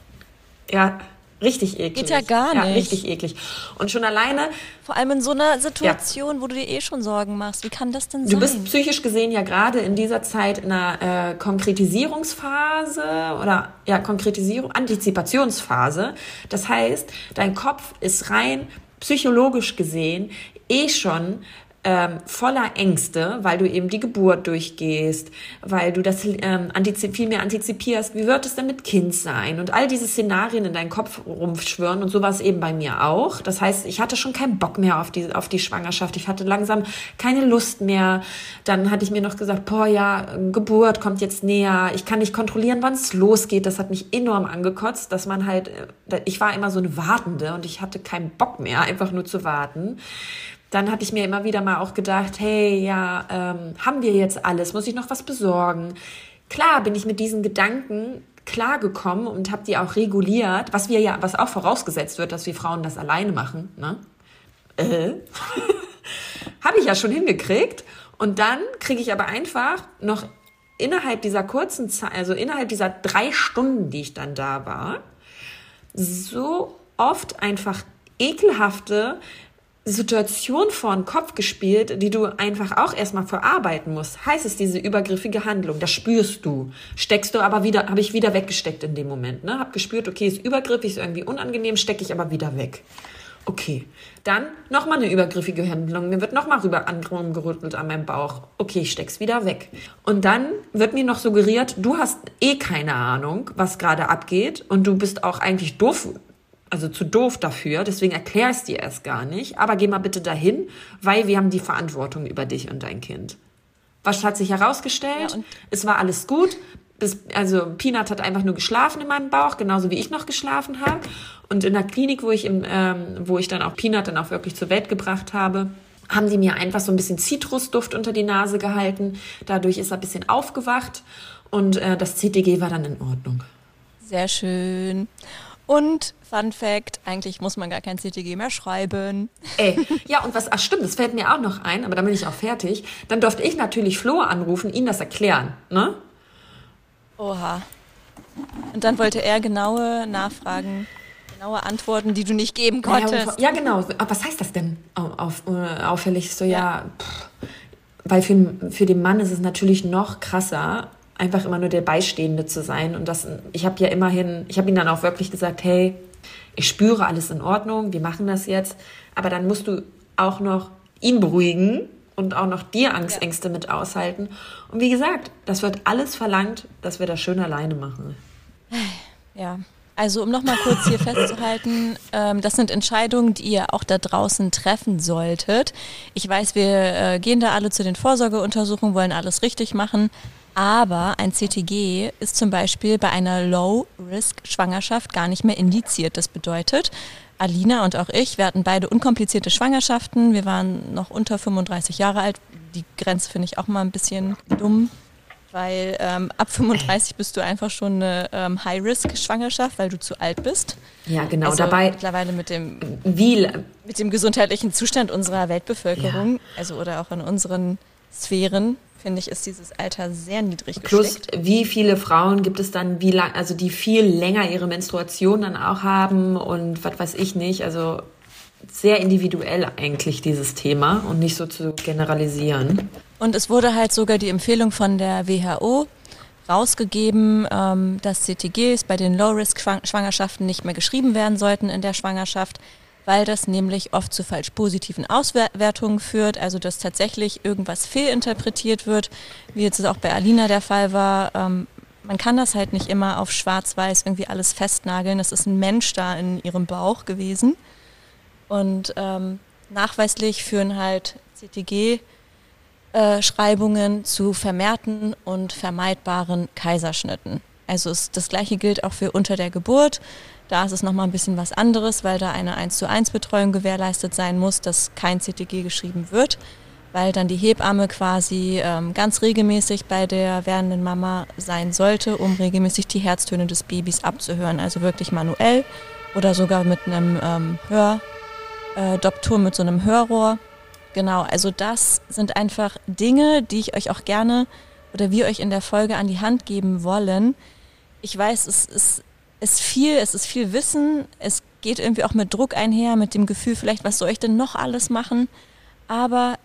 Ja, Richtig eklig. Geht ja gar nicht. Ja, richtig eklig. Und schon alleine. Vor allem in so einer Situation, ja. wo du dir eh schon Sorgen machst. Wie kann das denn sein? Du bist psychisch gesehen ja gerade in dieser Zeit in einer äh, Konkretisierungsphase oder ja, Konkretisierung, Antizipationsphase. Das heißt, dein Kopf ist rein psychologisch gesehen eh schon ähm, voller Ängste, weil du eben die Geburt durchgehst, weil du das ähm, viel mehr antizipierst, wie wird es denn mit Kind sein und all diese Szenarien in deinen Kopf rumschwören und so war es eben bei mir auch. Das heißt, ich hatte schon keinen Bock mehr auf die, auf die Schwangerschaft, ich hatte langsam keine Lust mehr. Dann hatte ich mir noch gesagt, boah ja, Geburt kommt jetzt näher, ich kann nicht kontrollieren, wann es losgeht. Das hat mich enorm angekotzt, dass man halt, äh, ich war immer so eine Wartende und ich hatte keinen Bock mehr, einfach nur zu warten dann hatte ich mir immer wieder mal auch gedacht, hey, ja, ähm, haben wir jetzt alles? Muss ich noch was besorgen? Klar bin ich mit diesen Gedanken klargekommen und habe die auch reguliert, was wir ja, was auch vorausgesetzt wird, dass wir Frauen das alleine machen. Ne? Äh. habe ich ja schon hingekriegt. Und dann kriege ich aber einfach noch innerhalb dieser kurzen Zeit, also innerhalb dieser drei Stunden, die ich dann da war, so oft einfach ekelhafte Situation vor den Kopf gespielt, die du einfach auch erstmal verarbeiten musst. Heißt es diese übergriffige Handlung, das spürst du. Steckst du aber wieder, habe ich wieder weggesteckt in dem Moment, ne? Hab gespürt, okay, ist übergriffig, ist irgendwie unangenehm, stecke ich aber wieder weg. Okay. Dann nochmal eine übergriffige Handlung. Mir wird nochmal rüber rumgerüttelt an meinem Bauch. Okay, ich steck's wieder weg. Und dann wird mir noch suggeriert, du hast eh keine Ahnung, was gerade abgeht und du bist auch eigentlich doof also zu doof dafür, deswegen erklär es dir erst gar nicht, aber geh mal bitte dahin, weil wir haben die Verantwortung über dich und dein Kind. Was hat sich herausgestellt? Ja, es war alles gut. Das, also Peanut hat einfach nur geschlafen in meinem Bauch, genauso wie ich noch geschlafen habe. Und in der Klinik, wo ich, im, ähm, wo ich dann auch Peanut dann auch wirklich zur Welt gebracht habe, haben die mir einfach so ein bisschen Zitrusduft unter die Nase gehalten. Dadurch ist er ein bisschen aufgewacht und äh, das CTG war dann in Ordnung. Sehr schön. Und Fun Fact, eigentlich muss man gar kein CTG mehr schreiben. Ey, ja, und was, ach stimmt, das fällt mir auch noch ein, aber dann bin ich auch fertig. Dann durfte ich natürlich Flo anrufen, ihn das erklären, ne? Oha. Und dann wollte er genaue Nachfragen, genaue Antworten, die du nicht geben konntest. Ja, genau. Aber was heißt das denn auf, äh, auffällig? So, ja, ja pff, weil für, für den Mann ist es natürlich noch krasser, einfach immer nur der Beistehende zu sein. Und das, ich habe ja immerhin, ich habe ihm dann auch wirklich gesagt, hey, ich spüre alles in Ordnung, wir machen das jetzt. Aber dann musst du auch noch ihn beruhigen und auch noch dir Angstängste ja. mit aushalten. Und wie gesagt, das wird alles verlangt, dass wir das schön alleine machen. Ja, also um nochmal kurz hier festzuhalten, ähm, das sind Entscheidungen, die ihr auch da draußen treffen solltet. Ich weiß, wir äh, gehen da alle zu den Vorsorgeuntersuchungen, wollen alles richtig machen. Aber ein CTG ist zum Beispiel bei einer Low-Risk-Schwangerschaft gar nicht mehr indiziert. Das bedeutet, Alina und auch ich, wir hatten beide unkomplizierte Schwangerschaften. Wir waren noch unter 35 Jahre alt. Die Grenze finde ich auch mal ein bisschen dumm, weil ähm, ab 35 bist du einfach schon eine ähm, High-Risk-Schwangerschaft, weil du zu alt bist. Ja, genau. Also Dabei mittlerweile mit dem, wie, mit dem gesundheitlichen Zustand unserer Weltbevölkerung, ja. also oder auch in unseren Sphären, finde ich, ist dieses Alter sehr niedrig Plus, gesteckt. wie viele Frauen gibt es dann, wie lang, also die viel länger ihre Menstruation dann auch haben und was weiß ich nicht, also sehr individuell eigentlich dieses Thema und nicht so zu generalisieren. Und es wurde halt sogar die Empfehlung von der WHO rausgegeben, ähm, dass CTGs bei den Low-Risk-Schwangerschaften nicht mehr geschrieben werden sollten in der Schwangerschaft, weil das nämlich oft zu falsch positiven Auswertungen führt, also dass tatsächlich irgendwas fehlinterpretiert wird, wie jetzt auch bei Alina der Fall war. Ähm, man kann das halt nicht immer auf schwarz-weiß irgendwie alles festnageln. Das ist ein Mensch da in ihrem Bauch gewesen. Und ähm, nachweislich führen halt CTG Schreibungen zu vermehrten und vermeidbaren Kaiserschnitten. Also das gleiche gilt auch für unter der Geburt. Da ist es nochmal ein bisschen was anderes, weil da eine 1 zu 1 Betreuung gewährleistet sein muss, dass kein CTG geschrieben wird, weil dann die Hebamme quasi ähm, ganz regelmäßig bei der werdenden Mama sein sollte, um regelmäßig die Herztöne des Babys abzuhören, also wirklich manuell oder sogar mit einem ähm, Hördoktor, äh, mit so einem Hörrohr. Genau, also das sind einfach Dinge, die ich euch auch gerne oder wir euch in der Folge an die Hand geben wollen. Ich weiß, es ist ist viel, es ist viel Wissen, es geht irgendwie auch mit Druck einher, mit dem Gefühl vielleicht, was soll ich denn noch alles machen? Aber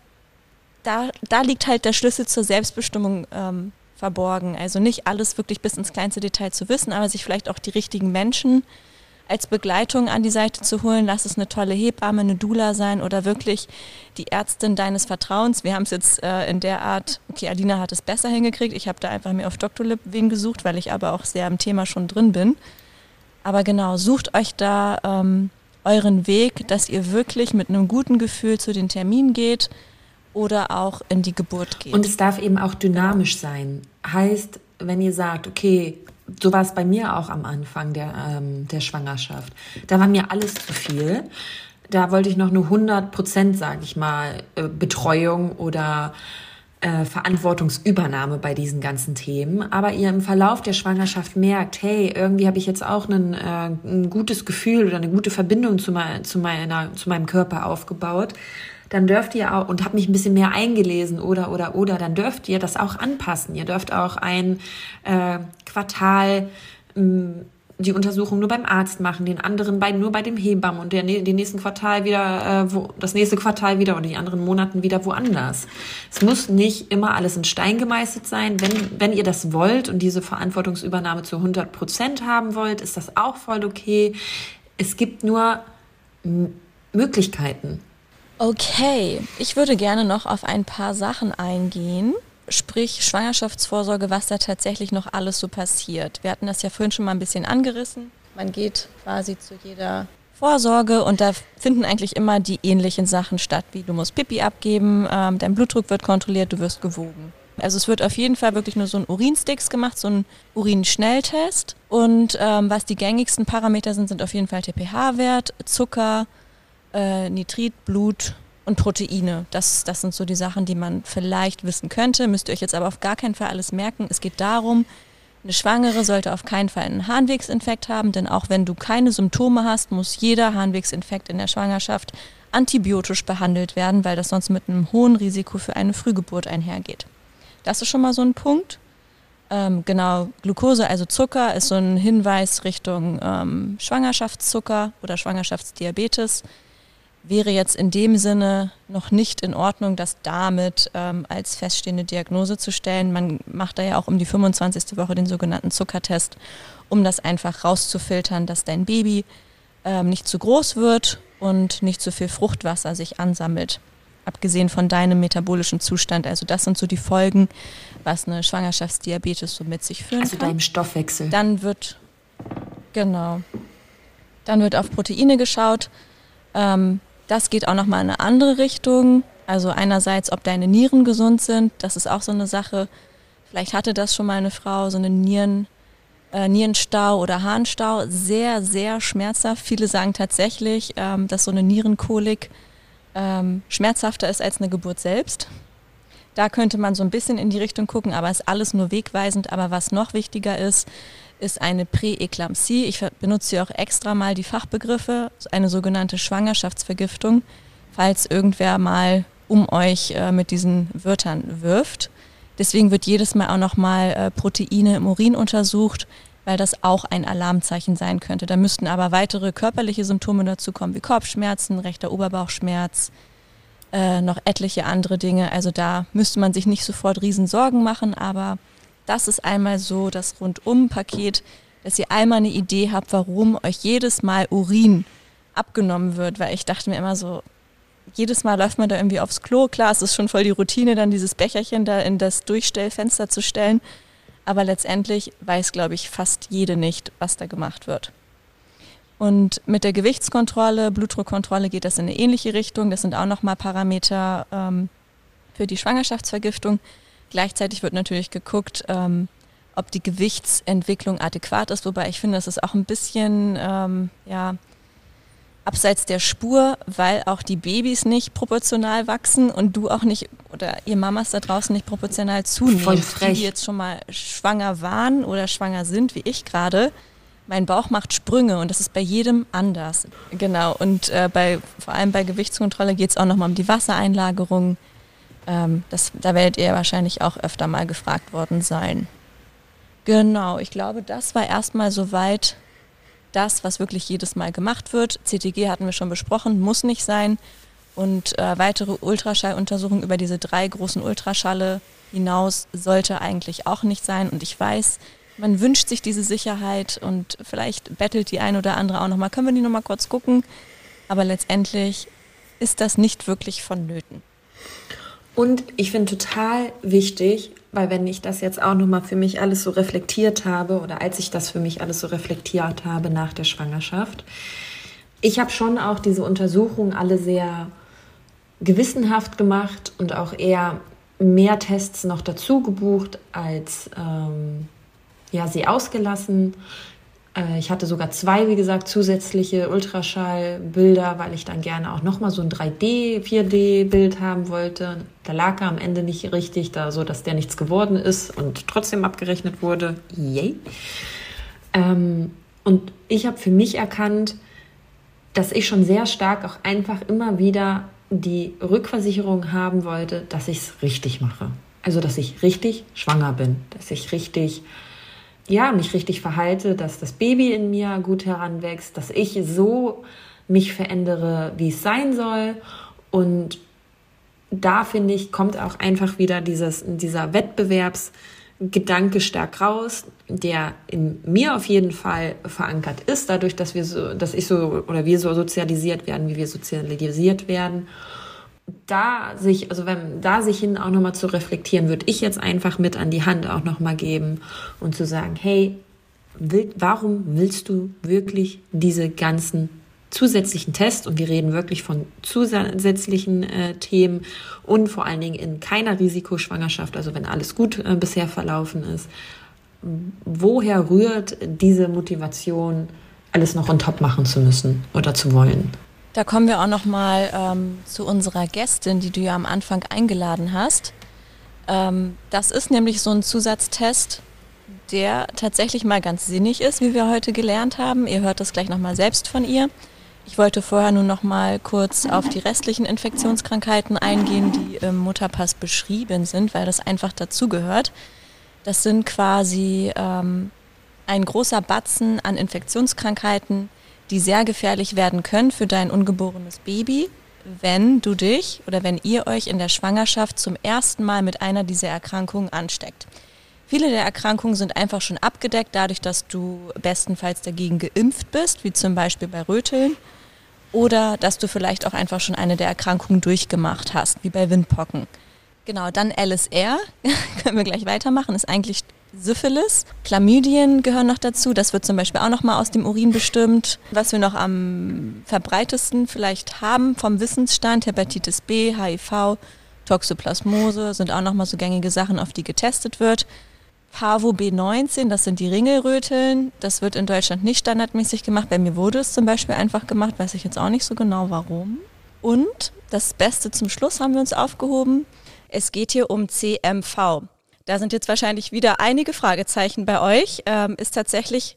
da, da liegt halt der Schlüssel zur Selbstbestimmung ähm, verborgen. Also nicht alles wirklich bis ins kleinste Detail zu wissen, aber sich vielleicht auch die richtigen Menschen als Begleitung an die Seite zu holen. Lass es eine tolle Hebamme, eine Dula sein oder wirklich die Ärztin deines Vertrauens. Wir haben es jetzt äh, in der Art, okay, Alina hat es besser hingekriegt. Ich habe da einfach mir auf Dr. wen gesucht, weil ich aber auch sehr im Thema schon drin bin. Aber genau, sucht euch da ähm, euren Weg, dass ihr wirklich mit einem guten Gefühl zu den Terminen geht oder auch in die Geburt geht. Und es darf eben auch dynamisch sein. Heißt, wenn ihr sagt, okay, so war es bei mir auch am Anfang der, ähm, der Schwangerschaft. Da war mir alles zu viel. Da wollte ich noch eine 100 Prozent, sage ich mal, äh, Betreuung oder äh, Verantwortungsübernahme bei diesen ganzen Themen, aber ihr im Verlauf der Schwangerschaft merkt, hey, irgendwie habe ich jetzt auch einen, äh, ein gutes Gefühl oder eine gute Verbindung zu, mein, zu, meiner, zu meinem Körper aufgebaut, dann dürft ihr auch, und habt mich ein bisschen mehr eingelesen oder, oder, oder, dann dürft ihr das auch anpassen. Ihr dürft auch ein äh, Quartal mh, die Untersuchung nur beim Arzt machen, den anderen bei, nur bei dem Hebammen und der, den nächsten Quartal wieder, äh, wo, das nächste Quartal wieder oder die anderen Monaten wieder woanders. Es muss nicht immer alles in Stein gemeißelt sein. Wenn, wenn ihr das wollt und diese Verantwortungsübernahme zu 100 Prozent haben wollt, ist das auch voll okay. Es gibt nur Möglichkeiten. Okay, ich würde gerne noch auf ein paar Sachen eingehen sprich Schwangerschaftsvorsorge, was da tatsächlich noch alles so passiert. Wir hatten das ja vorhin schon mal ein bisschen angerissen. Man geht quasi zu jeder Vorsorge und da finden eigentlich immer die ähnlichen Sachen statt, wie du musst Pipi abgeben, ähm, dein Blutdruck wird kontrolliert, du wirst gewogen. Also es wird auf jeden Fall wirklich nur so ein Urinsticks gemacht, so ein Urinschnelltest. Und ähm, was die gängigsten Parameter sind, sind auf jeden Fall TPH-Wert, Zucker, äh, Nitrit, Blut und Proteine. Das, das sind so die Sachen, die man vielleicht wissen könnte. Müsst ihr euch jetzt aber auf gar keinen Fall alles merken. Es geht darum, eine Schwangere sollte auf keinen Fall einen Harnwegsinfekt haben, denn auch wenn du keine Symptome hast, muss jeder Harnwegsinfekt in der Schwangerschaft antibiotisch behandelt werden, weil das sonst mit einem hohen Risiko für eine Frühgeburt einhergeht. Das ist schon mal so ein Punkt. Ähm, genau, Glucose, also Zucker, ist so ein Hinweis Richtung ähm, Schwangerschaftszucker oder Schwangerschaftsdiabetes wäre jetzt in dem Sinne noch nicht in Ordnung, das damit ähm, als feststehende Diagnose zu stellen. Man macht da ja auch um die 25. Woche den sogenannten Zuckertest, um das einfach rauszufiltern, dass dein Baby ähm, nicht zu groß wird und nicht zu viel Fruchtwasser sich ansammelt. Abgesehen von deinem metabolischen Zustand. Also das sind so die Folgen, was eine Schwangerschaftsdiabetes so mit sich führen also kann. Also deinem Stoffwechsel. Dann wird, genau, dann wird auf Proteine geschaut. Ähm, das geht auch nochmal in eine andere Richtung. Also einerseits, ob deine Nieren gesund sind, das ist auch so eine Sache. Vielleicht hatte das schon mal eine Frau, so einen Nieren, äh, Nierenstau oder Harnstau. Sehr, sehr schmerzhaft. Viele sagen tatsächlich, ähm, dass so eine Nierenkolik ähm, schmerzhafter ist als eine Geburt selbst. Da könnte man so ein bisschen in die Richtung gucken, aber ist alles nur wegweisend. Aber was noch wichtiger ist, ist eine Präeklampsie. Ich benutze hier auch extra mal die Fachbegriffe, eine sogenannte Schwangerschaftsvergiftung, falls irgendwer mal um euch äh, mit diesen Wörtern wirft. Deswegen wird jedes Mal auch nochmal äh, Proteine im Urin untersucht, weil das auch ein Alarmzeichen sein könnte. Da müssten aber weitere körperliche Symptome dazu kommen, wie Kopfschmerzen, rechter Oberbauchschmerz, äh, noch etliche andere Dinge. Also da müsste man sich nicht sofort Riesensorgen machen, aber das ist einmal so das Rundum-Paket, dass ihr einmal eine Idee habt, warum euch jedes Mal Urin abgenommen wird, weil ich dachte mir immer so, jedes Mal läuft man da irgendwie aufs Klo. Klar, es ist schon voll die Routine, dann dieses Becherchen da in das Durchstellfenster zu stellen. Aber letztendlich weiß, glaube ich, fast jede nicht, was da gemacht wird. Und mit der Gewichtskontrolle, Blutdruckkontrolle geht das in eine ähnliche Richtung. Das sind auch nochmal Parameter ähm, für die Schwangerschaftsvergiftung. Gleichzeitig wird natürlich geguckt, ähm, ob die Gewichtsentwicklung adäquat ist, wobei ich finde, das ist auch ein bisschen ähm, ja, abseits der Spur, weil auch die Babys nicht proportional wachsen und du auch nicht oder ihr Mamas da draußen nicht proportional zunehmen. Voll frech. Die jetzt schon mal schwanger waren oder schwanger sind, wie ich gerade. Mein Bauch macht Sprünge und das ist bei jedem anders. Genau. Und äh, bei, vor allem bei Gewichtskontrolle geht es auch nochmal um die Wassereinlagerung ähm, das, da werdet ihr wahrscheinlich auch öfter mal gefragt worden sein. Genau, ich glaube, das war erstmal soweit das, was wirklich jedes Mal gemacht wird. CTG hatten wir schon besprochen, muss nicht sein. Und äh, weitere Ultraschalluntersuchungen über diese drei großen Ultraschalle hinaus sollte eigentlich auch nicht sein. Und ich weiß, man wünscht sich diese Sicherheit und vielleicht bettelt die ein oder andere auch nochmal. Können wir die nochmal kurz gucken? Aber letztendlich ist das nicht wirklich vonnöten. Und ich finde total wichtig, weil wenn ich das jetzt auch nochmal für mich alles so reflektiert habe oder als ich das für mich alles so reflektiert habe nach der Schwangerschaft, ich habe schon auch diese Untersuchungen alle sehr gewissenhaft gemacht und auch eher mehr Tests noch dazu gebucht als ähm, ja, sie ausgelassen. Äh, ich hatte sogar zwei, wie gesagt, zusätzliche Ultraschallbilder, weil ich dann gerne auch nochmal so ein 3D, 4D-Bild haben wollte. Da lag er am Ende nicht richtig, da so, dass der nichts geworden ist und trotzdem abgerechnet wurde. Yay. Ähm, und ich habe für mich erkannt, dass ich schon sehr stark auch einfach immer wieder die Rückversicherung haben wollte, dass ich es richtig mache. Also, dass ich richtig schwanger bin, dass ich richtig ja, mich richtig verhalte, dass das Baby in mir gut heranwächst, dass ich so mich verändere, wie es sein soll. Und da finde ich, kommt auch einfach wieder dieses, dieser Wettbewerbsgedanke stark raus, der in mir auf jeden Fall verankert ist, dadurch, dass wir so, dass ich so oder wir so sozialisiert werden, wie wir sozialisiert werden da sich, also wenn da sich hin auch nochmal zu reflektieren, würde ich jetzt einfach mit an die Hand auch nochmal geben und zu sagen, hey, will, warum willst du wirklich diese ganzen zusätzlichen Tests und wir reden wirklich von zusätzlichen äh, Themen und vor allen Dingen in keiner Risikoschwangerschaft, also wenn alles gut äh, bisher verlaufen ist. Woher rührt diese Motivation, alles noch on top machen zu müssen oder zu wollen? Da kommen wir auch noch mal ähm, zu unserer Gästin, die du ja am Anfang eingeladen hast. Ähm, das ist nämlich so ein Zusatztest, der tatsächlich mal ganz sinnig ist, wie wir heute gelernt haben. Ihr hört das gleich noch mal selbst von ihr. Ich wollte vorher nur noch mal kurz auf die restlichen Infektionskrankheiten eingehen, die im Mutterpass beschrieben sind, weil das einfach dazugehört. Das sind quasi ähm, ein großer Batzen an Infektionskrankheiten, die sehr gefährlich werden können für dein ungeborenes Baby, wenn du dich oder wenn ihr euch in der Schwangerschaft zum ersten Mal mit einer dieser Erkrankungen ansteckt. Viele der Erkrankungen sind einfach schon abgedeckt, dadurch, dass du bestenfalls dagegen geimpft bist, wie zum Beispiel bei Röteln, oder dass du vielleicht auch einfach schon eine der Erkrankungen durchgemacht hast, wie bei Windpocken. Genau, dann LSR, können wir gleich weitermachen, ist eigentlich Syphilis. Chlamydien gehören noch dazu. Das wird zum Beispiel auch noch mal aus dem Urin bestimmt. Was wir noch am verbreitesten vielleicht haben vom Wissensstand, Hepatitis B, HIV, Toxoplasmose sind auch noch mal so gängige Sachen, auf die getestet wird. Pavo B19, das sind die Ringelröteln. Das wird in Deutschland nicht standardmäßig gemacht. Bei mir wurde es zum Beispiel einfach gemacht, weiß ich jetzt auch nicht so genau warum. Und das Beste zum Schluss haben wir uns aufgehoben. Es geht hier um CMV. Da sind jetzt wahrscheinlich wieder einige Fragezeichen bei euch. Ähm, ist tatsächlich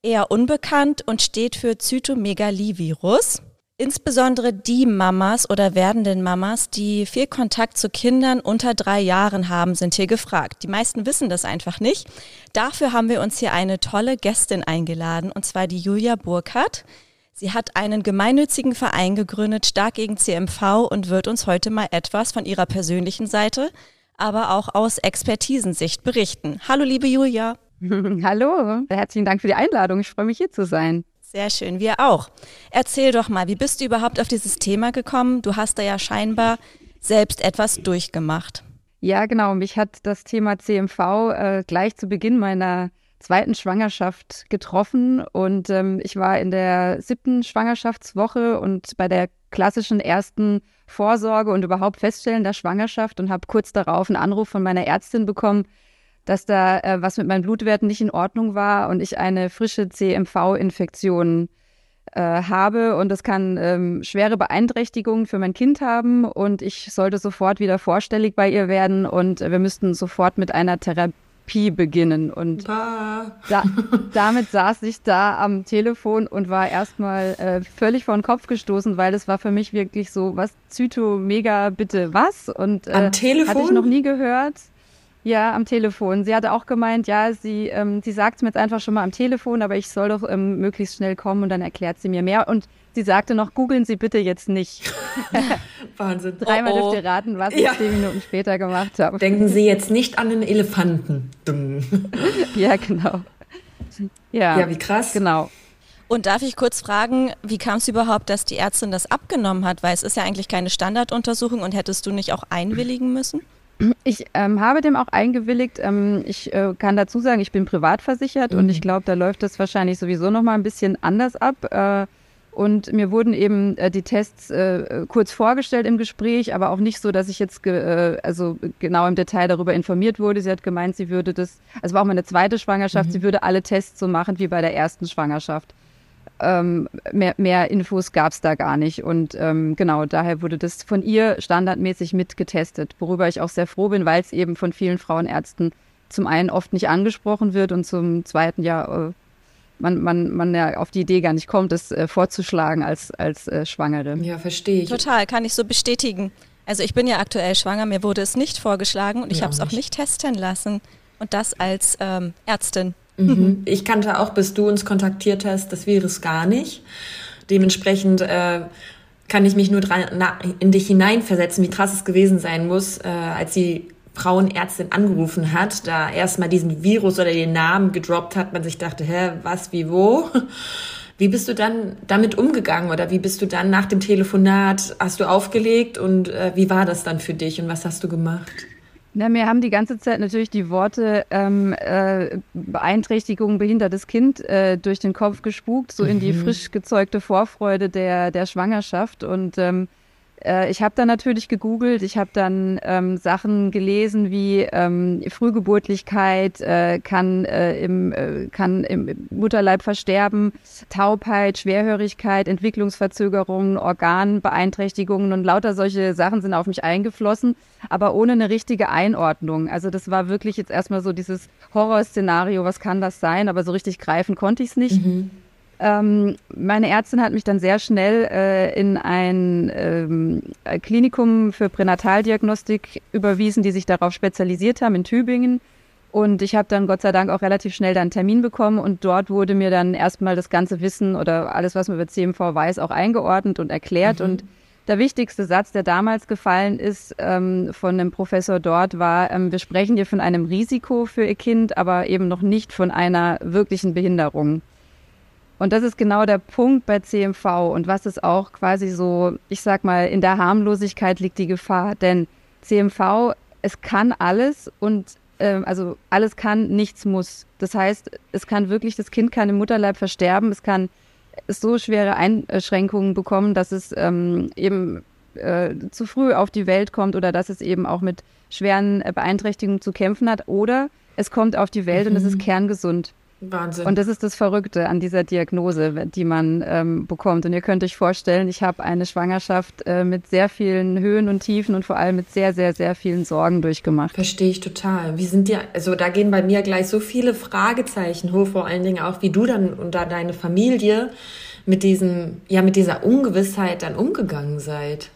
eher unbekannt und steht für Zytomegalie-Virus. Insbesondere die Mamas oder werdenden Mamas, die viel Kontakt zu Kindern unter drei Jahren haben, sind hier gefragt. Die meisten wissen das einfach nicht. Dafür haben wir uns hier eine tolle Gästin eingeladen, und zwar die Julia Burkhardt. Sie hat einen gemeinnützigen Verein gegründet, stark gegen CMV, und wird uns heute mal etwas von ihrer persönlichen Seite aber auch aus Expertisensicht berichten. Hallo, liebe Julia. Hallo, herzlichen Dank für die Einladung. Ich freue mich hier zu sein. Sehr schön, wir auch. Erzähl doch mal, wie bist du überhaupt auf dieses Thema gekommen? Du hast da ja scheinbar selbst etwas durchgemacht. Ja, genau. Mich hat das Thema CMV äh, gleich zu Beginn meiner zweiten Schwangerschaft getroffen und ähm, ich war in der siebten Schwangerschaftswoche und bei der klassischen ersten Vorsorge und überhaupt Feststellen der Schwangerschaft und habe kurz darauf einen Anruf von meiner Ärztin bekommen, dass da äh, was mit meinen Blutwerten nicht in Ordnung war und ich eine frische CMV-Infektion äh, habe. Und das kann ähm, schwere Beeinträchtigungen für mein Kind haben. Und ich sollte sofort wieder vorstellig bei ihr werden. Und wir müssten sofort mit einer Therapie Therapie beginnen. Und da, damit saß ich da am Telefon und war erstmal äh, völlig vor den Kopf gestoßen, weil es war für mich wirklich so, was Zyto, mega, bitte, was? Und äh, am Telefon? hatte ich noch nie gehört. Ja, am Telefon. Sie hatte auch gemeint, ja, sie, ähm, sie sagt es mir jetzt einfach schon mal am Telefon, aber ich soll doch ähm, möglichst schnell kommen und dann erklärt sie mir mehr. Und Sie sagte noch, googeln Sie bitte jetzt nicht. Wahnsinn. Dreimal oh, oh. dürft ihr raten, was ja. ich zehn Minuten später gemacht habe. Denken Sie jetzt nicht an den Elefanten. ja, genau. Ja, ja, wie krass. Genau. Und darf ich kurz fragen, wie kam es überhaupt, dass die Ärztin das abgenommen hat? Weil es ist ja eigentlich keine Standarduntersuchung und hättest du nicht auch einwilligen müssen? Ich ähm, habe dem auch eingewilligt. Ähm, ich äh, kann dazu sagen, ich bin privat versichert mhm. und ich glaube, da läuft das wahrscheinlich sowieso noch mal ein bisschen anders ab. Äh, Und mir wurden eben äh, die Tests äh, kurz vorgestellt im Gespräch, aber auch nicht so, dass ich jetzt äh, also genau im Detail darüber informiert wurde. Sie hat gemeint, sie würde das, also war auch meine zweite Schwangerschaft, mhm. sie würde alle Tests so machen wie bei der ersten Schwangerschaft. Ähm, mehr, mehr Infos gab es da gar nicht. Und ähm, genau, daher wurde das von ihr standardmäßig mitgetestet, worüber ich auch sehr froh bin, weil es eben von vielen Frauenärzten zum einen oft nicht angesprochen wird und zum zweiten ja äh, man, man, man ja auf die Idee gar nicht kommt, das äh, vorzuschlagen als, als äh, Schwangere. Ja, verstehe ich. Total, kann ich so bestätigen. Also ich bin ja aktuell schwanger, mir wurde es nicht vorgeschlagen und ich habe es auch nicht testen lassen. Und das als ähm, Ärztin. Mhm. Ich kannte auch, bis du uns kontaktiert hast, das Virus gar nicht. Dementsprechend äh, kann ich mich nur dran, na, in dich hineinversetzen, wie krass es gewesen sein muss, äh, als sie Frauenärztin angerufen hat, da erstmal diesen Virus oder den Namen gedroppt hat, man sich dachte, hä, was, wie, wo? Wie bist du dann damit umgegangen oder wie bist du dann nach dem Telefonat, hast du aufgelegt und äh, wie war das dann für dich und was hast du gemacht? Na, mir haben die ganze Zeit natürlich die Worte ähm, äh, Beeinträchtigung, behindertes Kind äh, durch den Kopf gespukt, so in die mhm. frisch gezeugte Vorfreude der, der Schwangerschaft und ähm, äh, ich habe dann natürlich gegoogelt, ich habe dann ähm, Sachen gelesen wie ähm, Frühgeburtlichkeit äh, kann, äh, im, äh, kann im Mutterleib versterben, Taubheit, Schwerhörigkeit, Entwicklungsverzögerungen, Organbeeinträchtigungen und lauter solche Sachen sind auf mich eingeflossen, aber ohne eine richtige Einordnung. Also das war wirklich jetzt erstmal so dieses Horrorszenario, was kann das sein, aber so richtig greifen konnte ich es nicht. Mhm. Ähm, meine Ärztin hat mich dann sehr schnell äh, in ein ähm, Klinikum für Pränataldiagnostik überwiesen, die sich darauf spezialisiert haben in Tübingen. Und ich habe dann Gott sei Dank auch relativ schnell dann einen Termin bekommen und dort wurde mir dann erstmal das ganze Wissen oder alles, was man über CMV weiß, auch eingeordnet und erklärt. Mhm. Und der wichtigste Satz, der damals gefallen ist ähm, von einem Professor dort, war, ähm, wir sprechen hier von einem Risiko für Ihr Kind, aber eben noch nicht von einer wirklichen Behinderung. Und das ist genau der Punkt bei CMV und was ist auch quasi so, ich sag mal, in der Harmlosigkeit liegt die Gefahr, denn CMV, es kann alles und äh, also alles kann, nichts muss. Das heißt, es kann wirklich, das Kind kann im Mutterleib versterben, es kann so schwere Einschränkungen bekommen, dass es ähm, eben äh, zu früh auf die Welt kommt oder dass es eben auch mit schweren äh, Beeinträchtigungen zu kämpfen hat oder es kommt auf die Welt mhm. und es ist mhm. kerngesund. Wahnsinn. Und das ist das Verrückte an dieser Diagnose, die man ähm, bekommt. Und ihr könnt euch vorstellen, ich habe eine Schwangerschaft äh, mit sehr vielen Höhen und Tiefen und vor allem mit sehr, sehr, sehr vielen Sorgen durchgemacht. Verstehe ich total. Wie sind dir, also da gehen bei mir gleich so viele Fragezeichen hoch, vor allen Dingen auch, wie du dann und da deine Familie mit diesem, ja, mit dieser Ungewissheit dann umgegangen seid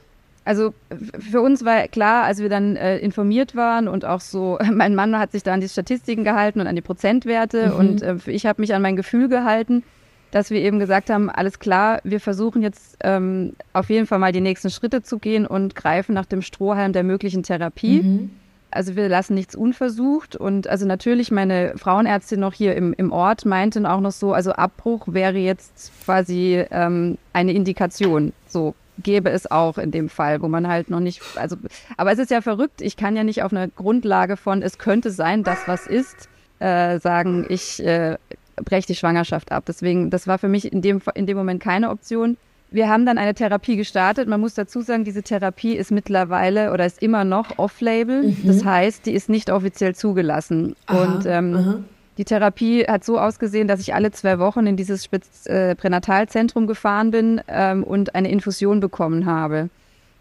also für uns war klar, als wir dann äh, informiert waren und auch so, mein Mann hat sich da an die Statistiken gehalten und an die Prozentwerte mhm. und äh, ich habe mich an mein Gefühl gehalten, dass wir eben gesagt haben, alles klar, wir versuchen jetzt ähm, auf jeden Fall mal die nächsten Schritte zu gehen und greifen nach dem Strohhalm der möglichen Therapie. Mhm. Also wir lassen nichts unversucht und also natürlich meine Frauenärztin noch hier im, im Ort meinte auch noch so, also Abbruch wäre jetzt quasi ähm, eine Indikation. So, gäbe es auch in dem Fall, wo man halt noch nicht, also, aber es ist ja verrückt, ich kann ja nicht auf einer Grundlage von, es könnte sein, dass was ist, äh, sagen, ich äh, breche die Schwangerschaft ab. Deswegen, das war für mich in dem, in dem Moment keine Option. Wir haben dann eine Therapie gestartet. Man muss dazu sagen, diese Therapie ist mittlerweile oder ist immer noch off-label. Mhm. Das heißt, die ist nicht offiziell zugelassen. Aha, und ähm, die Therapie hat so ausgesehen, dass ich alle zwei Wochen in dieses Spitz, äh, Pränatalzentrum gefahren bin ähm, und eine Infusion bekommen habe.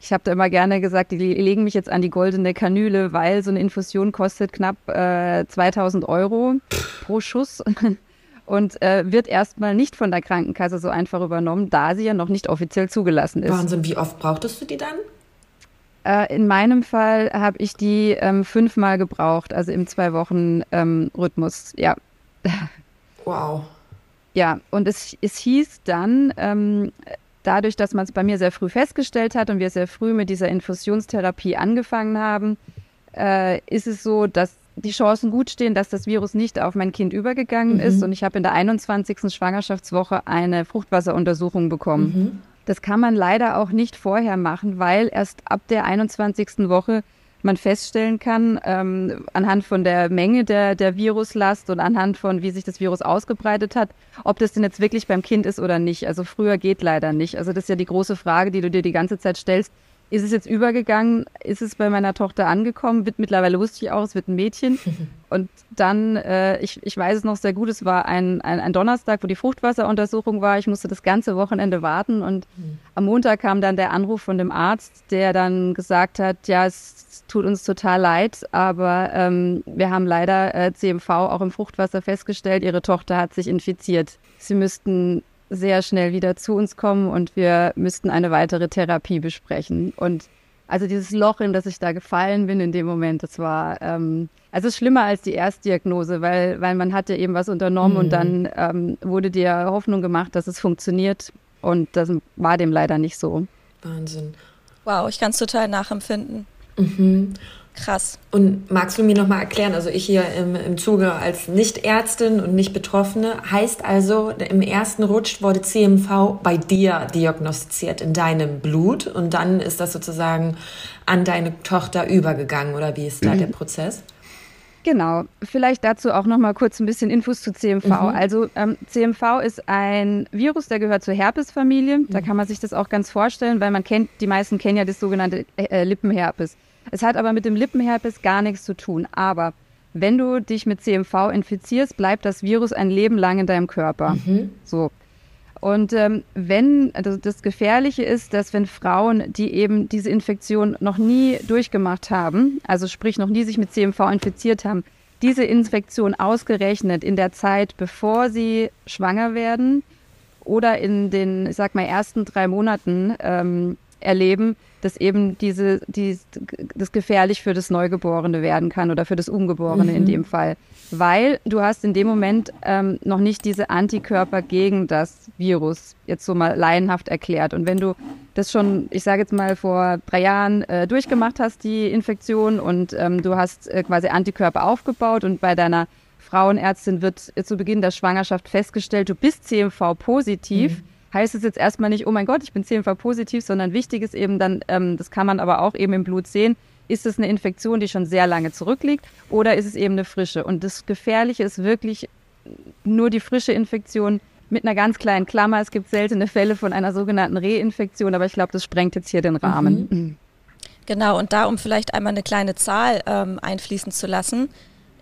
Ich habe da immer gerne gesagt, die legen mich jetzt an die goldene Kanüle, weil so eine Infusion kostet knapp äh, 2000 Euro pro Schuss und äh, wird erstmal nicht von der Krankenkasse so einfach übernommen, da sie ja noch nicht offiziell zugelassen ist. Wahnsinn, wie oft brauchtest du die dann? Äh, in meinem Fall habe ich die ähm, fünfmal gebraucht, also im zwei Wochen ähm, Rhythmus, ja. Wow. Ja, und es, es hieß dann, ähm, dadurch, dass man es bei mir sehr früh festgestellt hat und wir sehr früh mit dieser Infusionstherapie angefangen haben, äh, ist es so, dass die Chancen gut stehen, dass das Virus nicht auf mein Kind übergegangen mhm. ist. Und ich habe in der 21. Schwangerschaftswoche eine Fruchtwasseruntersuchung bekommen. Mhm. Das kann man leider auch nicht vorher machen, weil erst ab der 21. Woche man feststellen kann, ähm, anhand von der Menge der, der Viruslast und anhand von, wie sich das Virus ausgebreitet hat, ob das denn jetzt wirklich beim Kind ist oder nicht. Also früher geht leider nicht. Also das ist ja die große Frage, die du dir die ganze Zeit stellst. Ist es jetzt übergegangen? Ist es bei meiner Tochter angekommen? Wird, mittlerweile wusste ich auch, es wird ein Mädchen. Und dann, äh, ich, ich weiß es noch sehr gut, es war ein, ein, ein Donnerstag, wo die Fruchtwasseruntersuchung war. Ich musste das ganze Wochenende warten und mhm. am Montag kam dann der Anruf von dem Arzt, der dann gesagt hat, ja, es tut uns total leid, aber ähm, wir haben leider äh, CMV auch im Fruchtwasser festgestellt, ihre Tochter hat sich infiziert. Sie müssten sehr schnell wieder zu uns kommen und wir müssten eine weitere Therapie besprechen. Und also dieses Loch, in das ich da gefallen bin in dem Moment, das war ähm, also schlimmer als die Erstdiagnose, weil, weil man hatte eben was unternommen mhm. und dann ähm, wurde dir Hoffnung gemacht, dass es funktioniert und das war dem leider nicht so. Wahnsinn. Wow, ich kann es total nachempfinden. Mhm. Krass. Und magst du mir nochmal erklären, also ich hier im, im Zuge als Nicht-Ärztin und Nicht-Betroffene, heißt also, im ersten Rutsch wurde CMV bei dir diagnostiziert in deinem Blut und dann ist das sozusagen an deine Tochter übergegangen oder wie ist da mhm. der Prozess? Genau, vielleicht dazu auch noch mal kurz ein bisschen Infos zu CMV. Mhm. Also ähm, CMV ist ein Virus, der gehört zur Herpesfamilie. Da mhm. kann man sich das auch ganz vorstellen, weil man kennt, die meisten kennen ja das sogenannte äh, Lippenherpes. Es hat aber mit dem Lippenherpes gar nichts zu tun. Aber wenn du dich mit CMV infizierst, bleibt das Virus ein Leben lang in deinem Körper. Mhm. So. Und ähm, wenn, also das Gefährliche ist, dass wenn Frauen, die eben diese Infektion noch nie durchgemacht haben, also sprich noch nie sich mit CMV infiziert haben, diese Infektion ausgerechnet in der Zeit, bevor sie schwanger werden oder in den, ich sag mal, ersten drei Monaten ähm, erleben, dass eben diese, die, das gefährlich für das Neugeborene werden kann oder für das Ungeborene mhm. in dem Fall. Weil du hast in dem Moment ähm, noch nicht diese Antikörper gegen das Virus, jetzt so mal laienhaft erklärt. Und wenn du das schon, ich sage jetzt mal, vor drei Jahren äh, durchgemacht hast, die Infektion, und ähm, du hast äh, quasi Antikörper aufgebaut und bei deiner Frauenärztin wird zu Beginn der Schwangerschaft festgestellt, du bist CMV-positiv. Mhm heißt es jetzt erstmal nicht, oh mein Gott, ich bin CMV-positiv, sondern wichtig ist eben dann, ähm, das kann man aber auch eben im Blut sehen, ist es eine Infektion, die schon sehr lange zurückliegt oder ist es eben eine frische? Und das Gefährliche ist wirklich nur die frische Infektion mit einer ganz kleinen Klammer. Es gibt seltene Fälle von einer sogenannten Reinfektion, aber ich glaube, das sprengt jetzt hier den Rahmen. Mhm. Genau, und da, um vielleicht einmal eine kleine Zahl ähm, einfließen zu lassen.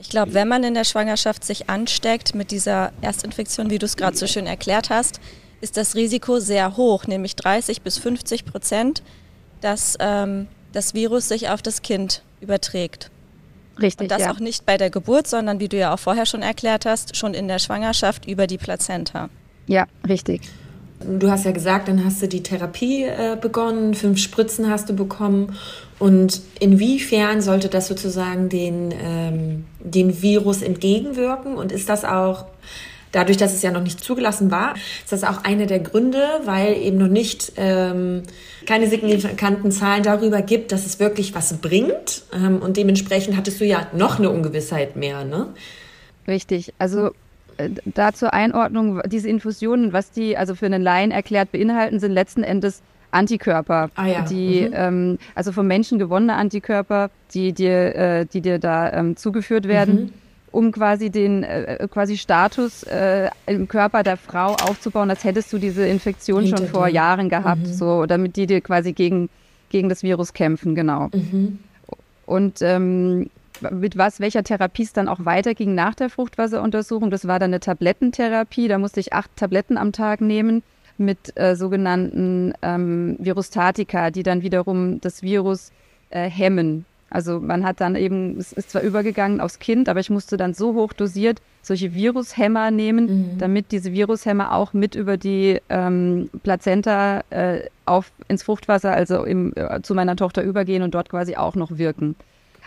Ich glaube, wenn man in der Schwangerschaft sich ansteckt mit dieser Erstinfektion, wie du es gerade so schön erklärt hast, ist das Risiko sehr hoch, nämlich 30 bis 50 Prozent, dass ähm, das Virus sich auf das Kind überträgt. Richtig. Und das ja. auch nicht bei der Geburt, sondern wie du ja auch vorher schon erklärt hast, schon in der Schwangerschaft über die Plazenta. Ja, richtig. Du hast ja gesagt, dann hast du die Therapie äh, begonnen, fünf Spritzen hast du bekommen. Und inwiefern sollte das sozusagen den, ähm, den Virus entgegenwirken? Und ist das auch Dadurch, dass es ja noch nicht zugelassen war, ist das auch einer der Gründe, weil eben noch nicht ähm, keine signifikanten Zahlen darüber gibt, dass es wirklich was bringt. Ähm, und dementsprechend hattest du ja noch eine Ungewissheit mehr, ne? Richtig. Also äh, da zur Einordnung, diese Infusionen, was die also für einen Laien erklärt beinhalten, sind letzten Endes Antikörper, ah, ja. die mhm. ähm, also vom Menschen gewonnene Antikörper, die dir, äh, die dir da ähm, zugeführt werden. Mhm um quasi den äh, quasi Status äh, im Körper der Frau aufzubauen, als hättest du diese Infektion Hinter schon vor dir. Jahren gehabt, mhm. so damit die dir quasi gegen gegen das Virus kämpfen, genau. Mhm. Und ähm, mit was, welcher Therapie es dann auch weiterging nach der Fruchtwasseruntersuchung, das war dann eine Tablettentherapie. Da musste ich acht Tabletten am Tag nehmen mit äh, sogenannten ähm, Virustatika, die dann wiederum das Virus äh, hemmen. Also man hat dann eben, es ist zwar übergegangen aufs Kind, aber ich musste dann so hoch dosiert solche Virushämmer nehmen, mhm. damit diese Virushämmer auch mit über die ähm, Plazenta äh, auf ins Fruchtwasser, also im, äh, zu meiner Tochter übergehen und dort quasi auch noch wirken.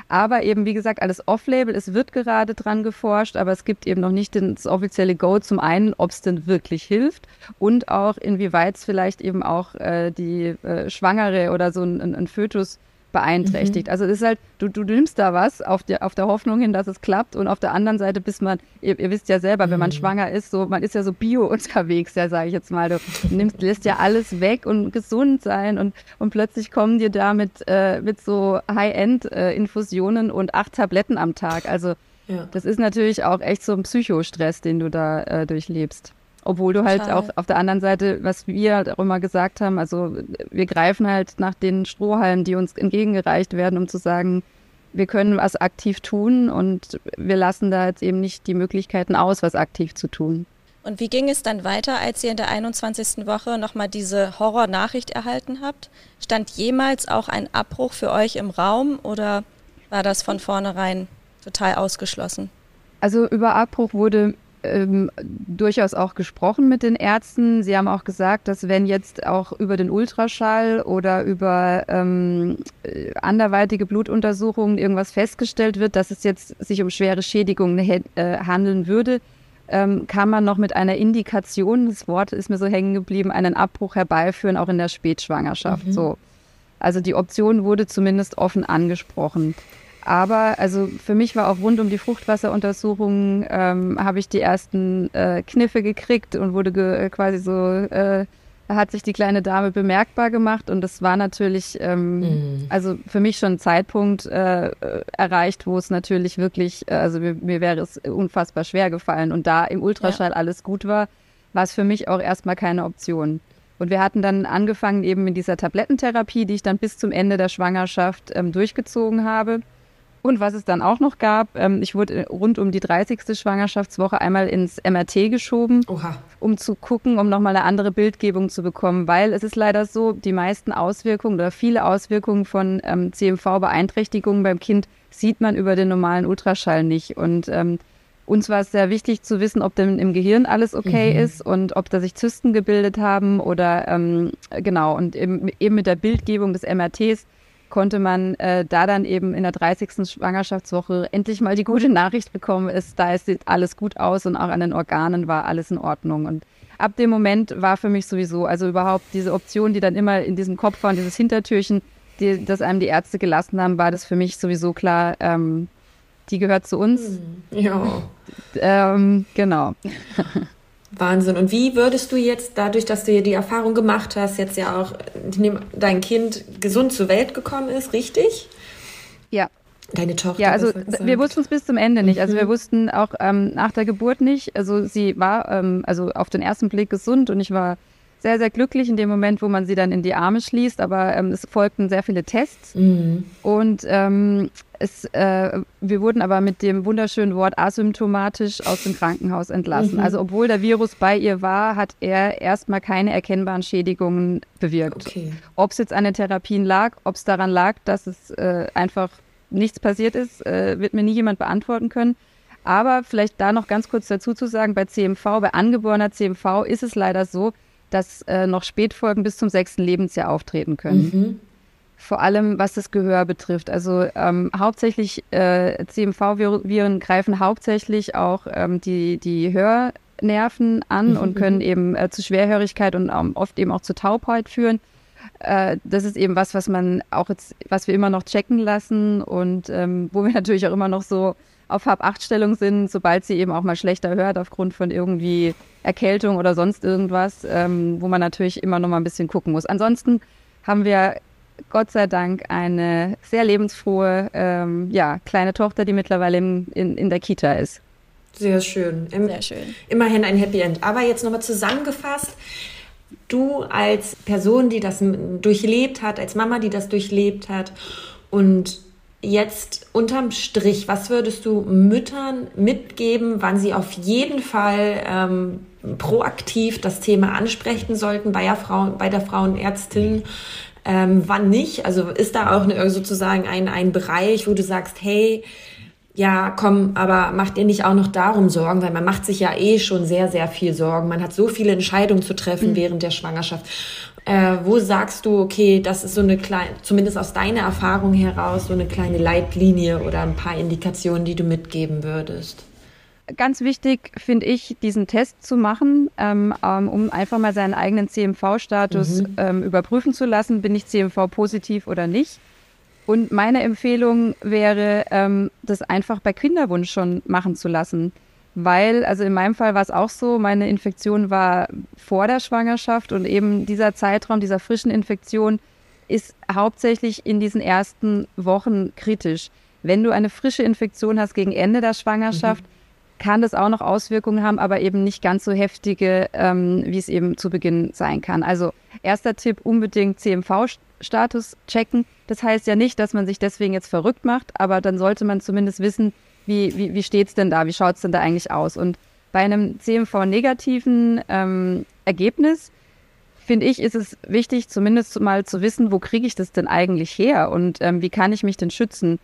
Aber eben, wie gesagt, alles off-label. Es wird gerade dran geforscht, aber es gibt eben noch nicht das offizielle Go zum einen, ob es denn wirklich hilft und auch inwieweit es vielleicht eben auch äh, die äh, Schwangere oder so ein, ein Fötus beeinträchtigt. Mhm. Also es ist halt, du, du nimmst da was auf der, auf der Hoffnung hin, dass es klappt und auf der anderen Seite bist man, ihr, ihr wisst ja selber, mhm. wenn man mhm. schwanger ist, so, man ist ja so bio unterwegs, ja, sage ich jetzt mal. Du nimmst, lässt ja alles weg und gesund sein und, und plötzlich kommen dir da mit, äh, mit so High-End-Infusionen äh, und acht Tabletten am Tag. Also ja. das ist natürlich auch echt so ein Psychostress, den du da äh, durchlebst. Obwohl du halt auch auf der anderen Seite, was wir auch immer gesagt haben, also wir greifen halt nach den Strohhalmen, die uns entgegengereicht werden, um zu sagen, wir können was aktiv tun und wir lassen da jetzt eben nicht die Möglichkeiten aus, was aktiv zu tun. Und wie ging es dann weiter, als ihr in der 21. Woche nochmal diese Horror-Nachricht erhalten habt? Stand jemals auch ein Abbruch für euch im Raum oder war das von vornherein total ausgeschlossen? Also über Abbruch wurde ähm, durchaus auch gesprochen mit den Ärzten. Sie haben auch gesagt, dass wenn jetzt auch über den Ultraschall oder über ähm, äh, anderweitige Blutuntersuchungen irgendwas festgestellt wird, dass es jetzt sich um schwere Schädigungen äh, handeln würde, ähm, kann man noch mit einer Indikation, das Wort ist mir so hängen geblieben, einen Abbruch herbeiführen, auch in der Spätschwangerschaft. Mhm. So. Also die Option wurde zumindest offen angesprochen. Aber also für mich war auch rund um die Fruchtwasseruntersuchungen ähm, habe ich die ersten äh, Kniffe gekriegt und wurde ge äh, quasi so, äh, hat sich die kleine Dame bemerkbar gemacht und das war natürlich, ähm, mhm. also für mich schon ein Zeitpunkt äh, erreicht, wo es natürlich wirklich, äh, also mir, mir, wäre es unfassbar schwer gefallen und da im Ultraschall ja. alles gut war, war es für mich auch erstmal keine Option. Und wir hatten dann angefangen eben in dieser Tablettentherapie, die ich dann bis zum Ende der Schwangerschaft ähm, durchgezogen habe. Und was es dann auch noch gab, ähm, ich wurde rund um die 30. Schwangerschaftswoche einmal ins MRT geschoben, Oha. um zu gucken, um nochmal eine andere Bildgebung zu bekommen, weil es ist leider so, die meisten Auswirkungen oder viele Auswirkungen von ähm, CMV-Beeinträchtigungen beim Kind sieht man über den normalen Ultraschall nicht. Und ähm, uns war es sehr wichtig zu wissen, ob denn im Gehirn alles okay mhm. ist und ob da sich Zysten gebildet haben oder ähm, genau. Und eben, eben mit der Bildgebung des MRTs konnte man äh, da dann eben in der 30. Schwangerschaftswoche endlich mal die gute Nachricht bekommen, ist, da sieht alles gut aus und auch an den Organen war alles in Ordnung. Und ab dem Moment war für mich sowieso, also überhaupt diese Option, die dann immer in diesem Kopf war, dieses Hintertürchen, die, das einem die Ärzte gelassen haben, war das für mich sowieso klar, ähm, die gehört zu uns. Ja. Ähm, genau. Wahnsinn. Und wie würdest du jetzt, dadurch, dass du die Erfahrung gemacht hast, jetzt ja auch dein Kind gesund zur Welt gekommen ist, richtig? Ja. Deine Tochter. Ja, also wir wussten es bis zum Ende nicht. Also wir mhm. wussten auch ähm, nach der Geburt nicht. Also sie war ähm, also auf den ersten Blick gesund und ich war sehr, sehr glücklich in dem Moment, wo man sie dann in die Arme schließt. Aber ähm, es folgten sehr viele Tests. Mhm. Und ähm, es, äh, wir wurden aber mit dem wunderschönen Wort asymptomatisch aus dem Krankenhaus entlassen. Mhm. Also obwohl der Virus bei ihr war, hat er erstmal keine erkennbaren Schädigungen bewirkt. Okay. Ob es jetzt an den Therapien lag, ob es daran lag, dass es äh, einfach nichts passiert ist, äh, wird mir nie jemand beantworten können. Aber vielleicht da noch ganz kurz dazu zu sagen, bei CMV, bei angeborener CMV ist es leider so, dass äh, noch Spätfolgen bis zum sechsten Lebensjahr auftreten können. Mhm. Vor allem was das Gehör betrifft. Also ähm, hauptsächlich äh, CMV-Viren greifen hauptsächlich auch ähm, die, die Hörnerven an mhm. und können eben äh, zu Schwerhörigkeit und ähm, oft eben auch zu Taubheit führen. Äh, das ist eben was, was man auch jetzt, was wir immer noch checken lassen und ähm, wo wir natürlich auch immer noch so auf Hab-Acht-Stellung sind, sobald sie eben auch mal schlechter hört aufgrund von irgendwie Erkältung oder sonst irgendwas, ähm, wo man natürlich immer noch mal ein bisschen gucken muss. Ansonsten haben wir Gott sei Dank eine sehr lebensfrohe ähm, ja, kleine Tochter, die mittlerweile in, in, in der Kita ist. Sehr schön. Im, sehr schön. Immerhin ein Happy End. Aber jetzt nochmal zusammengefasst, du als Person, die das durchlebt hat, als Mama, die das durchlebt hat und jetzt unterm Strich, was würdest du Müttern mitgeben, wann sie auf jeden Fall ähm, proaktiv das Thema ansprechen sollten bei der, Frau, bei der Frauenärztin? Ähm, wann nicht? Also ist da auch eine, sozusagen ein, ein Bereich, wo du sagst, hey, ja, komm, aber macht ihr nicht auch noch darum Sorgen, weil man macht sich ja eh schon sehr, sehr viel Sorgen. Man hat so viele Entscheidungen zu treffen mhm. während der Schwangerschaft. Äh, wo sagst du, okay, das ist so eine kleine, zumindest aus deiner Erfahrung heraus, so eine kleine Leitlinie oder ein paar Indikationen, die du mitgeben würdest? Ganz wichtig finde ich, diesen Test zu machen, ähm, ähm um einfach mal seinen eigenen CMV-Status mhm. ähm, überprüfen zu lassen. Bin ich CMV positiv oder nicht? Und meine Empfehlung wäre, ähm, das einfach bei Kinderwunsch schon machen zu lassen. Weil, also in meinem Fall war es auch so, meine Infektion war vor der Schwangerschaft und eben dieser Zeitraum dieser frischen Infektion ist hauptsächlich in diesen ersten Wochen kritisch. Wenn du eine frische Infektion hast gegen Ende der Schwangerschaft, mhm. Kann das auch noch Auswirkungen haben, aber eben nicht ganz so heftige, ähm, wie es eben zu Beginn sein kann. Also erster Tipp, unbedingt CMV-Status checken. Das heißt ja nicht, dass man sich deswegen jetzt verrückt macht, aber dann sollte man zumindest wissen, wie, wie, wie steht es denn da, wie schaut es denn da eigentlich aus? Und bei einem CMV-negativen ähm, Ergebnis, finde ich, ist es wichtig, zumindest mal zu wissen, wo kriege ich das denn eigentlich her und ähm, wie kann ich mich denn schützen?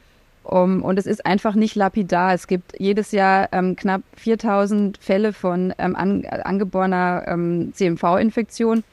Um, und es ist einfach nicht lapidar. Es gibt jedes Jahr ähm, knapp 4000 Fälle von ähm, an, angeborener ähm, CMV-Infektion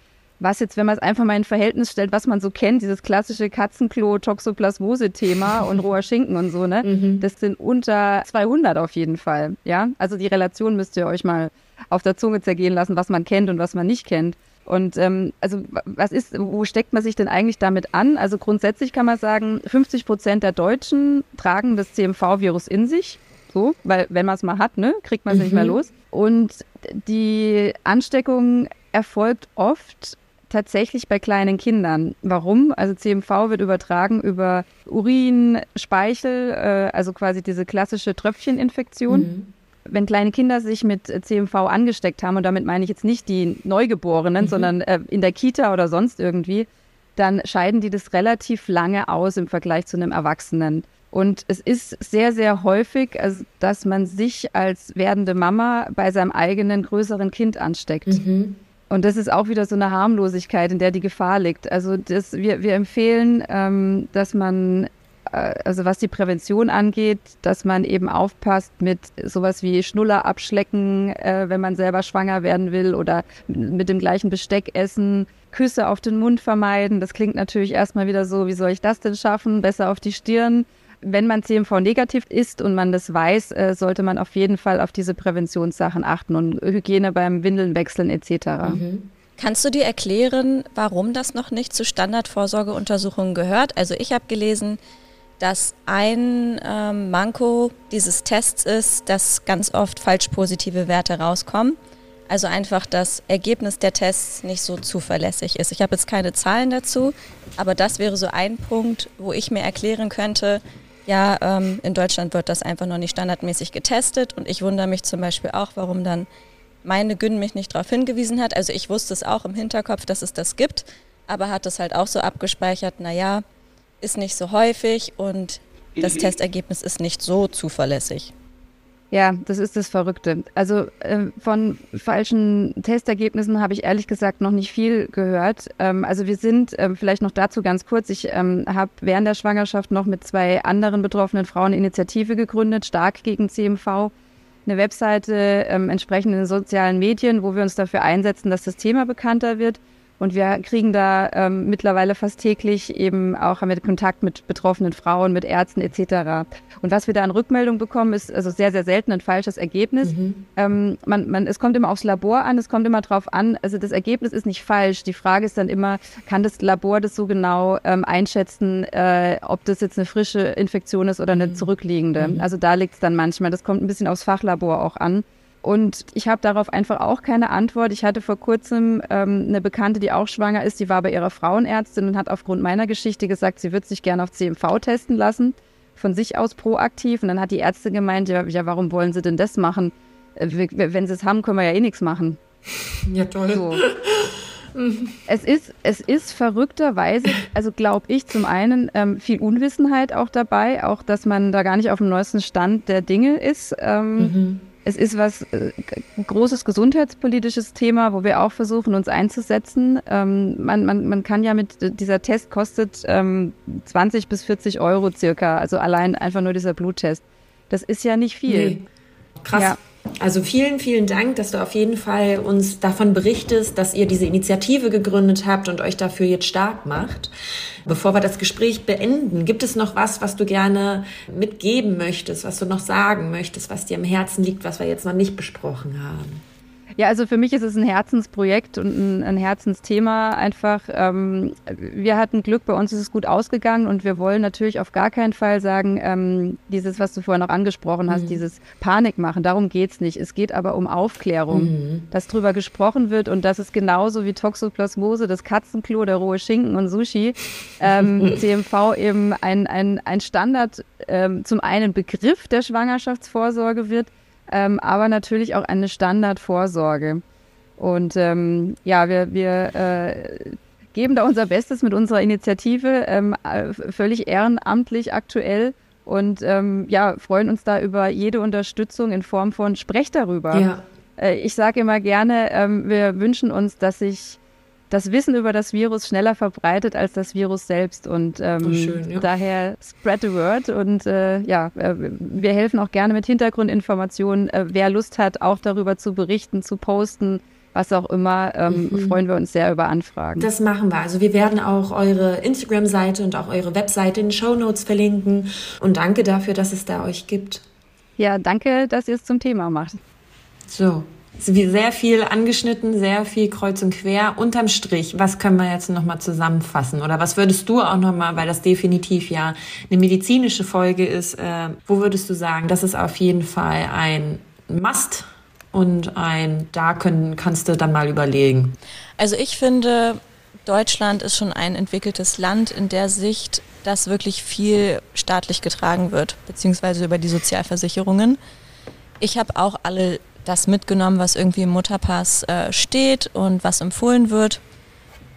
was jetzt, wenn man es einfach mal in Verhältnis stellt, was man so kennt, dieses klassische Katzenklo, Toxoplasmose-Thema und roher Schinken und so, ne? Mhm. Das sind unter 200 auf jeden Fall, ja? Also die Relation müsst ihr euch mal auf der Zunge zergehen lassen, was man kennt und was man nicht kennt. Und ähm, also was ist, wo steckt man sich denn eigentlich damit an? Also grundsätzlich kann man sagen, 50 Prozent der Deutschen tragen das CMV-Virus in sich. So, weil wenn man es mal hat, ne, kriegt man es mhm. nicht mehr mhm. los. Und die Ansteckung erfolgt oft tatsächlich bei kleinen Kindern. Warum? Also CMV wird übertragen über Urin, Speichel, äh, also quasi diese klassische Tröpfcheninfektion. Mhm. Wenn kleine Kinder sich mit CMV angesteckt haben, und damit meine ich jetzt nicht die Neugeborenen, mhm. sondern äh, in der Kita oder sonst irgendwie, dann scheiden die das relativ lange aus im Vergleich zu einem Erwachsenen. Und es ist sehr, sehr häufig, also, dass man sich als werdende Mama bei seinem eigenen größeren Kind ansteckt. Mhm. Und das ist auch wieder so eine Harmlosigkeit, in der die Gefahr liegt. Also das, wir, wir empfehlen, ähm, dass man, also was die Prävention angeht, dass man eben aufpasst mit sowas wie Schnuller abschlecken, äh, wenn man selber schwanger werden will oder mit dem gleichen Besteck essen. Küsse auf den Mund vermeiden. Das klingt natürlich erstmal wieder so, wie soll ich das denn schaffen? Besser auf die Stirn wenn man CMV negativ ist und man das weiß, äh, sollte man auf jeden Fall auf diese Präventionssachen achten und Hygiene beim Windeln wechseln etc. Mhm. Kannst du dir erklären, warum das noch nicht zu Standardvorsorgeuntersuchungen gehört? Also ich habe gelesen, dass ein ähm, Manko dieses Tests ist, dass ganz oft falsch positive Werte rauskommen. Also einfach das Ergebnis der Tests nicht so zuverlässig ist. Ich habe jetzt keine Zahlen dazu, aber das wäre so ein Punkt, wo ich mir erklären könnte, ja, ähm, in Deutschland wird das einfach noch nicht standardmäßig getestet und ich wundere mich zum Beispiel auch, warum dann meine Gün mich nicht darauf hingewiesen hat. Also ich wusste es auch im Hinterkopf, dass es das gibt, aber hat es halt auch so abgespeichert, naja, ist nicht so häufig und das Testergebnis ist nicht so zuverlässig. Ja, das ist das Verrückte. Also äh, von falschen Testergebnissen habe ich ehrlich gesagt noch nicht viel gehört. Ähm, also wir sind, äh, vielleicht noch dazu ganz kurz, ich ähm, habe während der Schwangerschaft noch mit zwei anderen betroffenen Frauen eine Initiative gegründet, stark gegen CMV. Eine Webseite ähm, entsprechend in den sozialen Medien, wo wir uns dafür einsetzen, dass das Thema bekannter wird. Und wir kriegen da ähm, mittlerweile fast täglich eben auch haben wir Kontakt mit betroffenen Frauen, mit Ärzten etc. Und was wir da an Rückmeldung bekommen, ist also sehr, sehr selten ein falsches Ergebnis. Mhm. Ähm, man, man, es kommt immer aufs Labor an, es kommt immer drauf an, also das Ergebnis ist nicht falsch. Die Frage ist dann immer, kann das Labor das so genau ähm, einschätzen, äh, ob das jetzt eine frische Infektion ist oder eine mhm. zurückliegende. Mhm. Also da liegt es dann manchmal. Das kommt ein bisschen aufs Fachlabor auch an. Und ich habe darauf einfach auch keine Antwort. Ich hatte vor kurzem ähm, eine Bekannte, die auch schwanger ist, die war bei ihrer Frauenärztin und hat aufgrund meiner Geschichte gesagt, sie würde sich gerne auf CMV testen lassen, von sich aus proaktiv. Und dann hat die Ärztin gemeint, ja, ja warum wollen sie denn das machen? Äh, wenn sie es haben, können wir ja eh nichts machen. Ja, toll. So. es ist, es ist verrückterweise, also glaube ich, zum einen ähm, viel Unwissenheit auch dabei, auch dass man da gar nicht auf dem neuesten Stand der Dinge ist. Ähm, mhm es ist was äh, großes gesundheitspolitisches Thema, wo wir auch versuchen, uns einzusetzen. Ähm, man, man, man kann ja mit dieser Test kostet ähm, 20 bis 40 Euro circa, also allein einfach nur dieser Bluttest. Das ist ja nicht viel. Nee. Krass. Ja. Also vielen, vielen Dank, dass du auf jeden Fall uns davon berichtest, dass ihr diese Initiative gegründet habt und euch dafür jetzt stark macht. Bevor wir das Gespräch beenden, gibt es noch was, was du gerne mitgeben möchtest, was du noch sagen möchtest, was dir am Herzen liegt, was wir jetzt noch nicht besprochen haben? Ja, also für mich ist es ein Herzensprojekt und ein, ein Herzensthema einfach. Ähm, wir hatten Glück, bei uns ist es gut ausgegangen und wir wollen natürlich auf gar keinen Fall sagen, ähm, dieses, was du vorhin auch angesprochen hast, mhm. dieses Panikmachen, darum geht's nicht. Es geht aber um Aufklärung, mhm. dass drüber gesprochen wird und das ist genauso wie Toxoplasmose, das Katzenklo, der rohe Schinken und Sushi, ähm, CMV eben ein, ein, ein Standard, ähm, zum einen Begriff der Schwangerschaftsvorsorge wird, ähm, aber natürlich auch eine Standardvorsorge. Und ähm, ja, wir, wir äh, geben da unser Bestes mit unserer Initiative, ähm, äh, völlig ehrenamtlich aktuell und ähm, ja, freuen uns da über jede Unterstützung in Form von Sprech darüber. Ja. Äh, ich sage immer gerne, ähm, wir wünschen uns, dass sich das Wissen über das Virus schneller verbreitet als das Virus selbst. Und ähm, oh, schön, ja. daher spread the word. Und äh, ja, äh, wir helfen auch gerne mit Hintergrundinformationen. Äh, wer Lust hat, auch darüber zu berichten, zu posten, was auch immer, ähm, mhm. freuen wir uns sehr über Anfragen. Das machen wir. Also wir werden auch eure Instagram-Seite und auch eure Webseite in den Show Notes verlinken. Und danke dafür, dass es da euch gibt. Ja, danke, dass ihr es zum Thema macht. So, sehr viel angeschnitten, sehr viel kreuz und quer. Unterm Strich, was können wir jetzt nochmal zusammenfassen? Oder was würdest du auch nochmal, weil das definitiv ja eine medizinische Folge ist, äh, wo würdest du sagen, das ist auf jeden Fall ein Must und ein, da können, kannst du dann mal überlegen? Also ich finde, Deutschland ist schon ein entwickeltes Land in der Sicht, dass wirklich viel staatlich getragen wird, beziehungsweise über die Sozialversicherungen. Ich habe auch alle das mitgenommen, was irgendwie im Mutterpass äh, steht und was empfohlen wird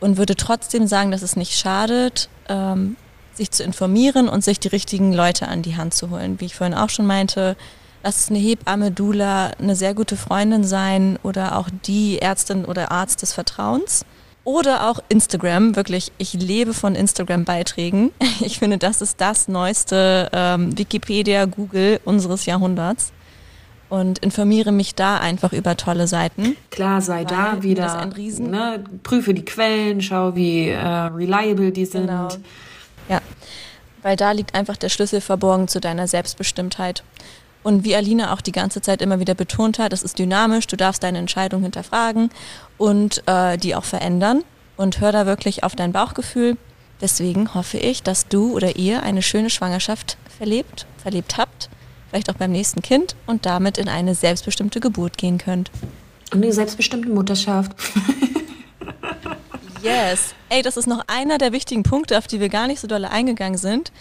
und würde trotzdem sagen, dass es nicht schadet, ähm, sich zu informieren und sich die richtigen Leute an die Hand zu holen. Wie ich vorhin auch schon meinte, lass es eine Hebamme, Dula, eine sehr gute Freundin sein oder auch die Ärztin oder Arzt des Vertrauens. Oder auch Instagram, wirklich, ich lebe von Instagram-Beiträgen. Ich finde, das ist das neueste ähm, Wikipedia, Google unseres Jahrhunderts und informiere mich da einfach über tolle Seiten. Klar, sei da wieder. Das ist ein Riesen. Ne, prüfe die Quellen, schau, wie äh, reliable die sind. Genau. Ja, weil da liegt einfach der Schlüssel verborgen zu deiner Selbstbestimmtheit. Und wie Alina auch die ganze Zeit immer wieder betont hat, es ist dynamisch, du darfst deine Entscheidung hinterfragen und äh, die auch verändern. Und hör da wirklich auf dein Bauchgefühl. Deswegen hoffe ich, dass du oder ihr eine schöne Schwangerschaft verlebt, verlebt habt vielleicht auch beim nächsten Kind und damit in eine selbstbestimmte Geburt gehen könnt. Und eine selbstbestimmte Mutterschaft. yes. Ey, das ist noch einer der wichtigen Punkte, auf die wir gar nicht so doll eingegangen sind,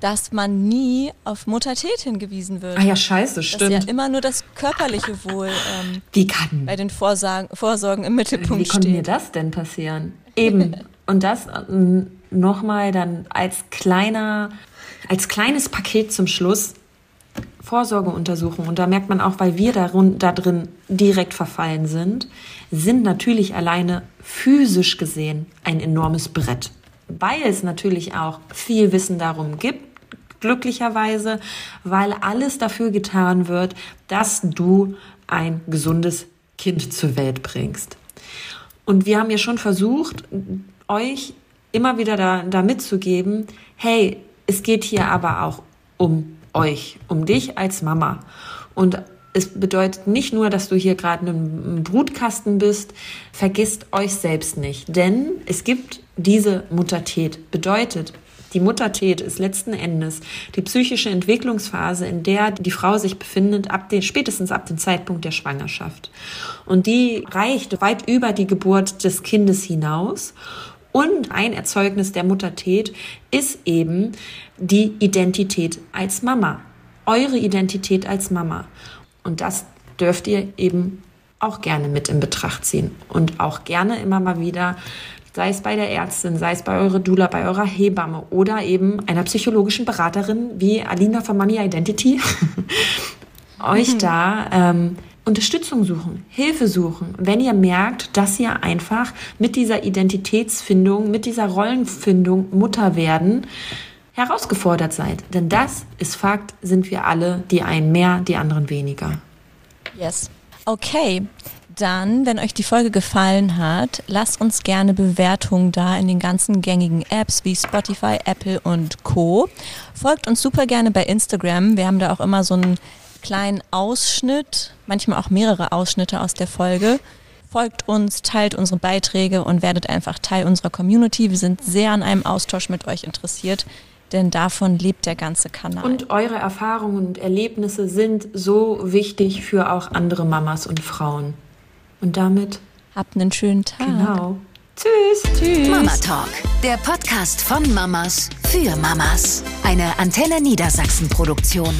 dass man nie auf Muttertät hingewiesen wird. Ah ja, scheiße, stimmt. Dass ja immer nur das körperliche Wohl ähm, Wie kann? bei den Vorsorgen, Vorsorgen im Mittelpunkt steht. Wie konnte mir das denn passieren? Eben. Und das ähm, nochmal dann als kleiner, als kleines Paket zum Schluss Vorsorgeuntersuchung, und da merkt man auch, weil wir darin, da drin direkt verfallen sind, sind natürlich alleine physisch gesehen ein enormes Brett. Weil es natürlich auch viel Wissen darum gibt, glücklicherweise, weil alles dafür getan wird, dass du ein gesundes Kind zur Welt bringst. Und wir haben ja schon versucht, euch immer wieder da, da mitzugeben, hey, es geht hier aber auch um euch, um dich als Mama. Und es bedeutet nicht nur, dass du hier gerade ein Brutkasten bist, vergisst euch selbst nicht. Denn es gibt diese Muttertät. Bedeutet, die Muttertät ist letzten Endes die psychische Entwicklungsphase, in der die Frau sich befindet, ab den, spätestens ab dem Zeitpunkt der Schwangerschaft. Und die reicht weit über die Geburt des Kindes hinaus. Und ein Erzeugnis der Muttertät ist eben die Identität als Mama. Eure Identität als Mama. Und das dürft ihr eben auch gerne mit in Betracht ziehen. Und auch gerne immer mal wieder, sei es bei der Ärztin, sei es bei eurer Dula, bei eurer Hebamme oder eben einer psychologischen Beraterin wie Alina von Mommy Identity, euch da ähm, Unterstützung suchen, Hilfe suchen, wenn ihr merkt, dass ihr einfach mit dieser Identitätsfindung, mit dieser Rollenfindung Mutter werden, herausgefordert seid. Denn das ist Fakt, sind wir alle, die einen mehr, die anderen weniger. Yes. Okay, dann, wenn euch die Folge gefallen hat, lasst uns gerne Bewertungen da in den ganzen gängigen Apps wie Spotify, Apple und Co. Folgt uns super gerne bei Instagram. Wir haben da auch immer so ein kleinen Ausschnitt, manchmal auch mehrere Ausschnitte aus der Folge. Folgt uns, teilt unsere Beiträge und werdet einfach Teil unserer Community. Wir sind sehr an einem Austausch mit euch interessiert, denn davon lebt der ganze Kanal. Und eure Erfahrungen und Erlebnisse sind so wichtig für auch andere Mamas und Frauen. Und damit habt einen schönen Tag. Genau. Tschüss. Tschüss. Mama Talk, der Podcast von Mamas für Mamas. Eine Antenne Niedersachsen Produktion.